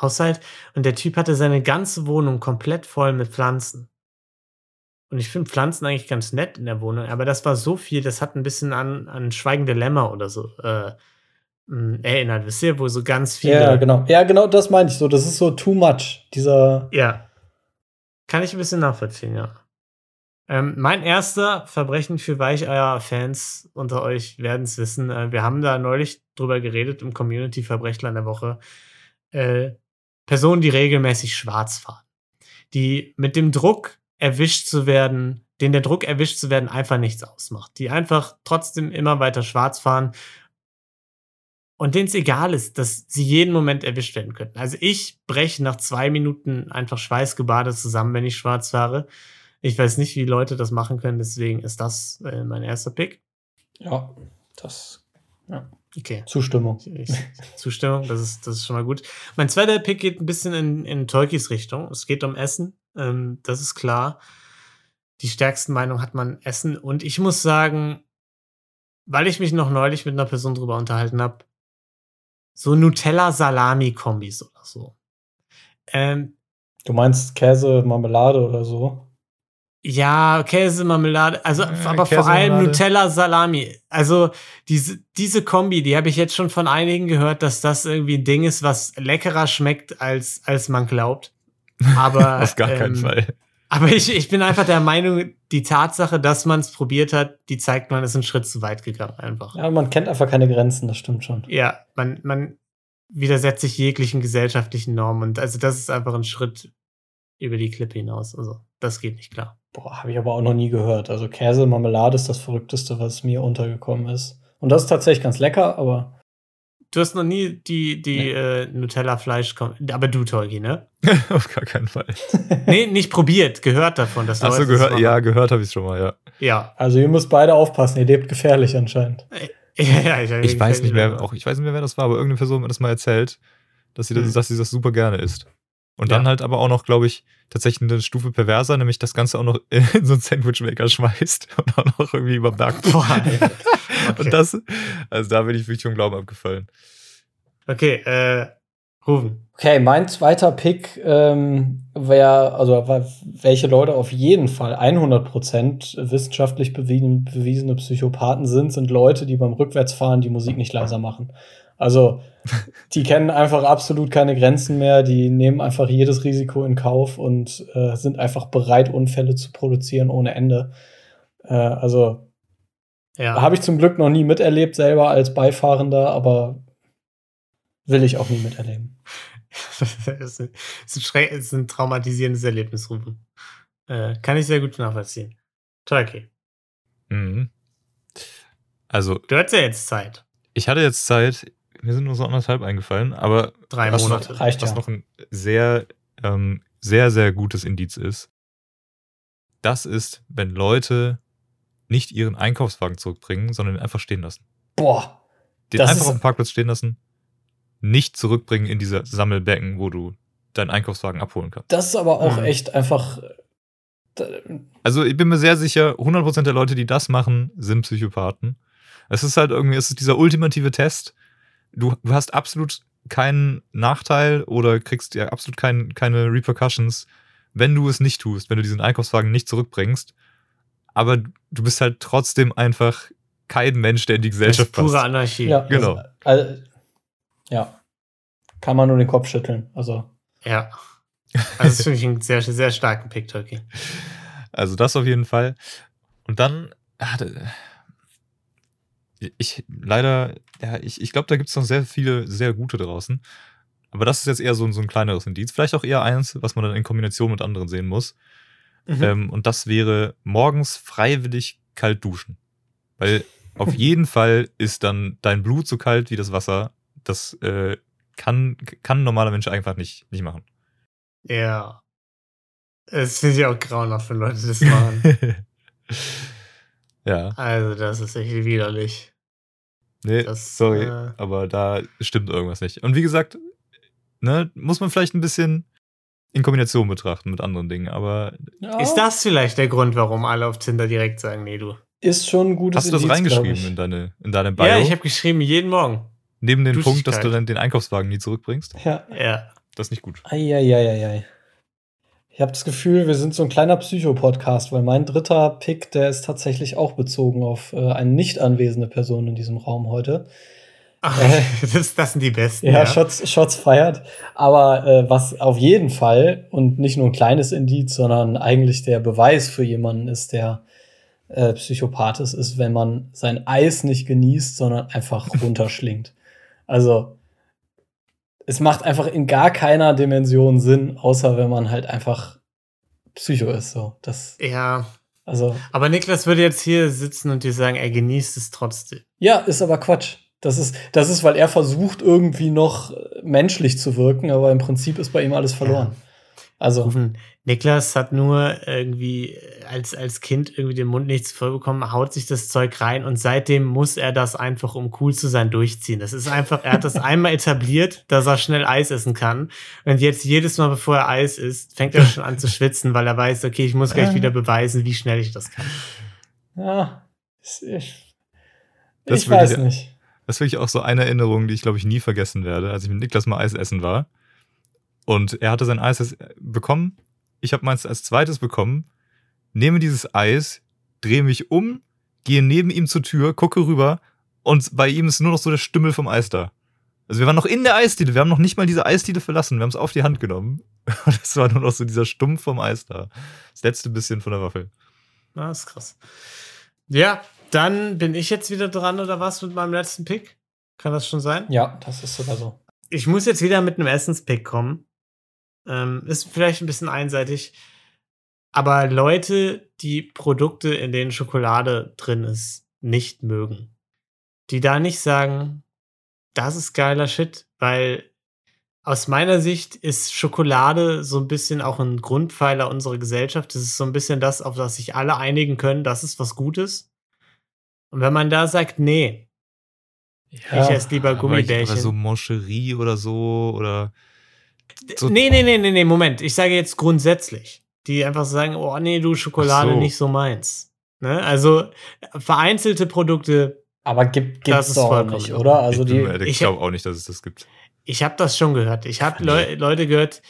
Haushalt und der Typ hatte seine ganze Wohnung komplett voll mit Pflanzen. Und ich finde Pflanzen eigentlich ganz nett in der Wohnung, aber das war so viel, das hat ein bisschen an, an Schweigende Lämmer oder so äh, erinnert. Wisst ihr, wo so ganz viele. ja, genau. Ja, genau, das meine ich so. Das ist so too much. Dieser. Ja. Kann ich ein bisschen nachvollziehen, ja. Ähm, mein erster Verbrechen für Weicheier-Fans unter euch werden es wissen. Äh, wir haben da neulich drüber geredet im Community-Verbrechler in der Woche. Äh, Personen, die regelmäßig schwarz fahren. Die mit dem Druck erwischt zu werden, den der Druck erwischt zu werden einfach nichts ausmacht. Die einfach trotzdem immer weiter schwarz fahren und denen es egal ist, dass sie jeden Moment erwischt werden könnten. Also ich breche nach zwei Minuten einfach schweißgebadet zusammen, wenn ich schwarz fahre. Ich weiß nicht, wie Leute das machen können, deswegen ist das äh, mein erster Pick. Ja, das. Okay. Zustimmung. Ich, Zustimmung, das ist, das ist schon mal gut. Mein zweiter Pick geht ein bisschen in, in Tolkis Richtung. Es geht um Essen. Ähm, das ist klar. Die stärksten Meinung hat man Essen. Und ich muss sagen, weil ich mich noch neulich mit einer Person drüber unterhalten habe, so Nutella-Salami-Kombis oder so. Ähm, Du meinst Käse, Marmelade oder so? Ja, Käse, Marmelade, also Äh, aber Käse, vor allem Marmelade. Nutella, Salami. Also diese, diese Kombi, die habe ich jetzt schon von einigen gehört, dass das irgendwie ein Ding ist, was leckerer schmeckt, als, als man glaubt. Aber, Auf gar keinen ähm, Fall. Aber ich, ich bin einfach der Meinung, die Tatsache, dass man es probiert hat, die zeigt, man ist einen Schritt zu weit gegangen einfach. Ja, man kennt einfach keine Grenzen, das stimmt schon. Ja, man, man widersetzt sich jeglichen gesellschaftlichen Normen. Und also das ist einfach ein Schritt über die Klippe hinaus. Also das geht nicht klar. Boah, habe ich aber auch noch nie gehört. Also Käse, Marmelade ist das Verrückteste, was mir untergekommen ist. Und das ist tatsächlich ganz lecker, aber Du hast noch nie die, die Nee. äh, Nutella-Fleisch, aber du, Tolki, ne? Auf gar keinen Fall. Nee, nicht probiert, gehört davon. Dass Achso, Leute das gehört, ja, gehört habe ich schon mal, ja. Ja. also ihr müsst beide aufpassen, ihr lebt gefährlich anscheinend. ja, ja ich, Ich weiß nicht mehr, auch ich weiß nicht mehr, wer das war, aber irgendeine Person hat mir das mal erzählt, dass sie das, Hm. dass sie das super gerne isst. Und dann Ja. halt aber auch noch, glaube ich, tatsächlich eine Stufe perverser, nämlich das Ganze auch noch in so einen Sandwichmaker schmeißt und auch noch irgendwie. Boah, Alter. Okay. Und das, also da bin ich wirklich vom Glauben abgefallen. Okay, äh, Rufen. Okay, mein zweiter Pick ähm, wäre, also welche Leute auf jeden Fall 100% wissenschaftlich bewiesen, bewiesene Psychopathen sind, sind Leute, die beim Rückwärtsfahren die Musik nicht leiser machen. Also, die kennen einfach absolut keine Grenzen mehr, die nehmen einfach jedes Risiko in Kauf und äh, sind einfach bereit, Unfälle zu produzieren ohne Ende. Äh, also, Ja. habe ich zum Glück noch nie miterlebt, selber als Beifahrender, aber will ich auch nie miterleben. das ist ist ein, traumatisierendes Erlebnis, Rufen. Äh, kann ich sehr gut nachvollziehen. Turkey. Mhm. Also, Du hattest ja jetzt Zeit. ich hatte jetzt Zeit, mir sind nur so anderthalb eingefallen, aber Drei was Monate. Noch, Reicht was ja. noch ein sehr, ähm, sehr, sehr gutes Indiz ist, das ist, wenn Leute nicht ihren Einkaufswagen zurückbringen, sondern ihn einfach stehen lassen. Boah, Den Das einfach auf dem Parkplatz stehen lassen, nicht zurückbringen in diese Sammelbecken, wo du deinen Einkaufswagen abholen kannst. das ist aber auch Mhm. echt einfach. Also ich bin mir sehr sicher, 100% der Leute, die das machen, sind Psychopathen. Es ist halt irgendwie, es ist dieser ultimative Test. Du, du hast absolut keinen Nachteil oder kriegst ja absolut kein, keine Repercussions, wenn du es nicht tust, wenn du diesen Einkaufswagen nicht zurückbringst. Aber du bist halt trotzdem einfach kein Mensch, der in die Das ist Gesellschaft pure passt. Anarchie. Ja, Genau. Also, also, ja. Kann man nur den Kopf schütteln. Also, Ja. Also, das finde ich einen sehr, sehr starken Pick, Turkey. Also das auf jeden Fall. Und dann hatte ich leider, ja, ich, ich glaube, da gibt es noch sehr viele sehr gute draußen. Aber das ist jetzt eher so, ein- so ein kleineres Indiz. Vielleicht auch eher eins, was man dann in Kombination mit anderen sehen muss. Mhm. Ähm, und das wäre morgens freiwillig kalt duschen. Weil auf jeden Fall ist dann dein Blut so kalt wie das Wasser. Das äh, kann, kann ein normaler Mensch einfach nicht, nicht machen. Ja. Das finde ich auch grauenhaft, wenn Leute das machen. ja. also, das ist echt widerlich. Nee, Das, sorry, äh, aber da stimmt irgendwas nicht. Und wie gesagt, ne, muss man vielleicht ein bisschen in Kombination betrachten mit anderen Dingen, aber ja, Ist das vielleicht der Grund, warum alle auf Tinder direkt sagen, nee, du? ist schon ein gutes hast du das Indiz, reingeschrieben in deine, in deine Bio? Ja, ich habe geschrieben, jeden Morgen. Neben dem Punkt, dass du dann den Einkaufswagen nie zurückbringst? Ja. Ja. Das ist nicht gut. Eieieiei. Ich habe das Gefühl, wir sind so ein kleiner Psycho-Podcast, weil mein dritter Pick, der ist tatsächlich auch bezogen auf äh, eine nicht anwesende Person in diesem Raum heute. Ach, Äh. das, das sind die besten. Ja, Shots, Shots feiert. Aber äh, was auf jeden Fall und nicht nur ein kleines Indiz, sondern eigentlich der Beweis für jemanden ist, der äh, Psychopath ist, ist, wenn man sein Eis nicht genießt, sondern einfach runterschlingt. Also, es macht einfach in gar keiner Dimension Sinn, außer wenn man halt einfach Psycho ist. So, das, Ja. also, Aber Niklas würde jetzt hier sitzen und dir sagen, er genießt es trotzdem. Ja, ist aber Quatsch. Das ist, das ist, weil er versucht, irgendwie noch äh, menschlich zu wirken, aber im Prinzip ist bei ihm alles verloren. Also, Rufen, Niklas hat nur irgendwie äh, als, als Kind irgendwie den Mund nichts vollbekommen, haut sich das Zeug rein und seitdem muss er das einfach, um cool zu sein, durchziehen. Das ist einfach, er hat das einmal etabliert, dass er schnell Eis essen kann. Und jetzt jedes Mal, bevor er Eis isst, fängt er schon an zu schwitzen, weil er weiß, okay, ich muss gleich wieder beweisen, wie schnell ich das kann. ja, ist- ich, Das ich weiß ich- nicht. Das ist wirklich auch so eine Erinnerung, die ich, glaube ich, nie vergessen werde, als ich mit Niklas mal Eis essen war. Und er hatte sein Eis jetzt bekommen. Ich habe meins als zweites bekommen. Nehme dieses Eis, drehe mich um, gehe neben ihm zur Tür, gucke rüber und bei ihm ist nur noch so der Stümmel vom Eis da. Also wir waren noch in der Eisdiele, wir haben noch nicht mal diese Eisdiele verlassen, wir haben es auf die Hand genommen. Und es war nur noch so dieser Stumpf vom Eis da. Das letzte bisschen von der Waffel. Na, ist krass. Ja, dann bin ich jetzt wieder dran oder was mit meinem letzten Pick? Kann das schon sein? Ja, das ist sogar so. Ich muss jetzt wieder mit einem Essenspick kommen. Ähm, ist vielleicht ein bisschen einseitig. Aber Leute, die Produkte, in denen Schokolade drin ist, nicht mögen. Die da nicht sagen, das ist geiler Shit, weil aus meiner Sicht ist Schokolade so ein bisschen auch ein Grundpfeiler unserer Gesellschaft. Das ist so ein bisschen das, auf das sich alle einigen können, das ist was Gutes. Und wenn man da sagt, nee, ich esse lieber Gummibärchen. aber so Moncherie oder so oder so- nee, nee, nee, nee, nee, Moment. Ich sage jetzt grundsätzlich. Die einfach sagen, oh nee, du Schokolade so. nicht so meins. Ne? Also vereinzelte Produkte, Aber gibt ist doch nicht, oder? Also ich ich glaube auch nicht, dass es das gibt. Ich habe das schon gehört. Ich habe Leu Leute gehört.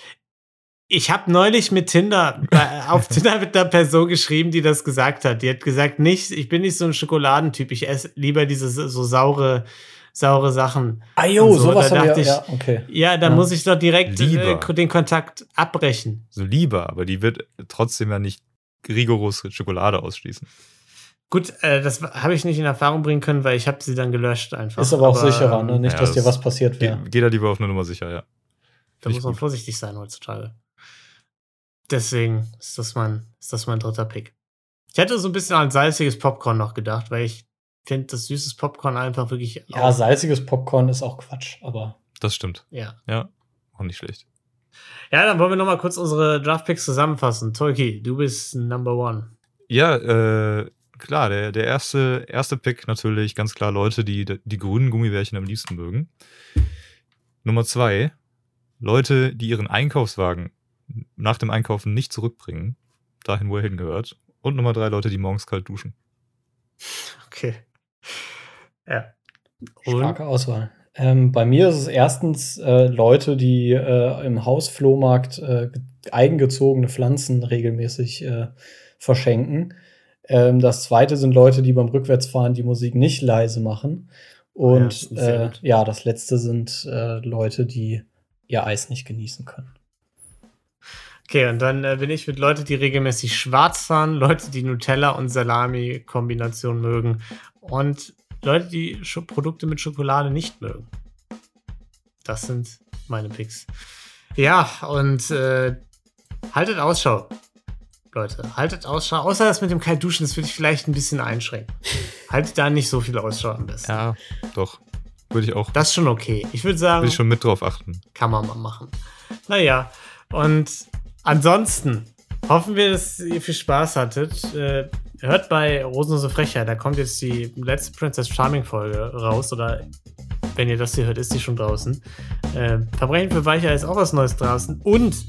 Ich habe neulich mit Tinder bei, auf Tinder mit einer Person geschrieben, die das gesagt hat. Die hat gesagt, nicht, ich bin nicht so ein Schokoladentyp. Ich esse lieber diese so saure, saure Sachen. Ah jo, so, sowas da wir, dachte ich- ja, okay. Ja, dann Ja. muss ich doch direkt Lieber. äh, den Kontakt abbrechen. So lieber, aber die wird trotzdem ja nicht rigoros Schokolade ausschließen. Gut, äh, das habe ich nicht in Erfahrung bringen können, weil ich habe sie dann gelöscht einfach. Ist aber auch sicherer, ne? ähm, Nicht, ja, dass dir das- was passiert wäre. Geh da lieber auf eine Nummer sicher, ja. Da muss man gut. vorsichtig sein heutzutage. Deswegen ist das mein, ist das mein dritter Pick. Ich hätte so ein bisschen an salziges Popcorn noch gedacht, weil ich finde, das süßes Popcorn einfach wirklich. Ja, auch- salziges Popcorn ist auch Quatsch, aber Das stimmt. ja. Ja, auch nicht schlecht. Ja, dann wollen wir noch mal kurz unsere Draft-Picks zusammenfassen. Tolki, du bist Number One. Ja, äh, klar, der, der erste, erste Pick natürlich ganz klar Leute, die die grünen Gummibärchen am liebsten mögen. Nummer zwei, Leute, die ihren Einkaufswagen nach dem Einkaufen nicht zurückbringen, dahin, wo er hingehört. Und Nummer drei, Leute, die morgens kalt duschen. Okay. Ja. Und starke Auswahl. Ähm, bei mir ist es erstens äh, Leute, die äh, im Hausflohmarkt äh, ge- eigengezogene Pflanzen regelmäßig äh, verschenken. Ähm, das zweite sind Leute, die beim Rückwärtsfahren die Musik nicht leise machen. Ja, Und das ist sehr äh, ja, das letzte sind äh, Leute, die ihr Eis nicht genießen können. Okay, und dann bin ich mit Leuten, die regelmäßig schwarz fahren, Leute, die Nutella und Salami-Kombination mögen und Leute, die Scho Produkte mit Schokolade nicht mögen. Das sind meine Picks. Ja, und äh, haltet Ausschau, Leute. Haltet Ausschau. Außer das mit dem Kaltduschen, das würde ich vielleicht ein bisschen einschränken. haltet da nicht so viel Ausschau am besten. Ja, doch. Würde ich auch, Das ist schon okay. Ich würde sagen, würde ich schon mit drauf achten. kann man mal machen. Naja, und ansonsten hoffen wir, dass ihr viel Spaß hattet. Äh, hört bei Rosenlose Frechheit, da kommt jetzt die letzte Princess Charming Folge raus. Oder wenn ihr das hier hört, ist die schon draußen. Äh, Verbrechen für Weicher ist auch was Neues draußen. Und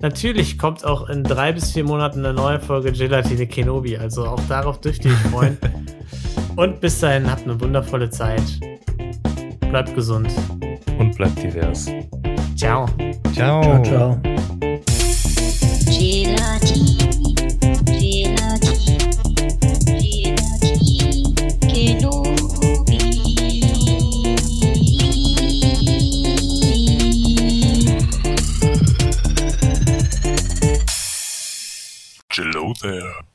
natürlich kommt auch in drei bis vier Monaten eine neue Folge Gelatine Kenobi. Also auch darauf dürft ihr euch freuen. Und bis dahin habt eine wundervolle Zeit. Bleibt gesund. Und bleibt divers. Ciao. Ciao. Ciao, ciao. There.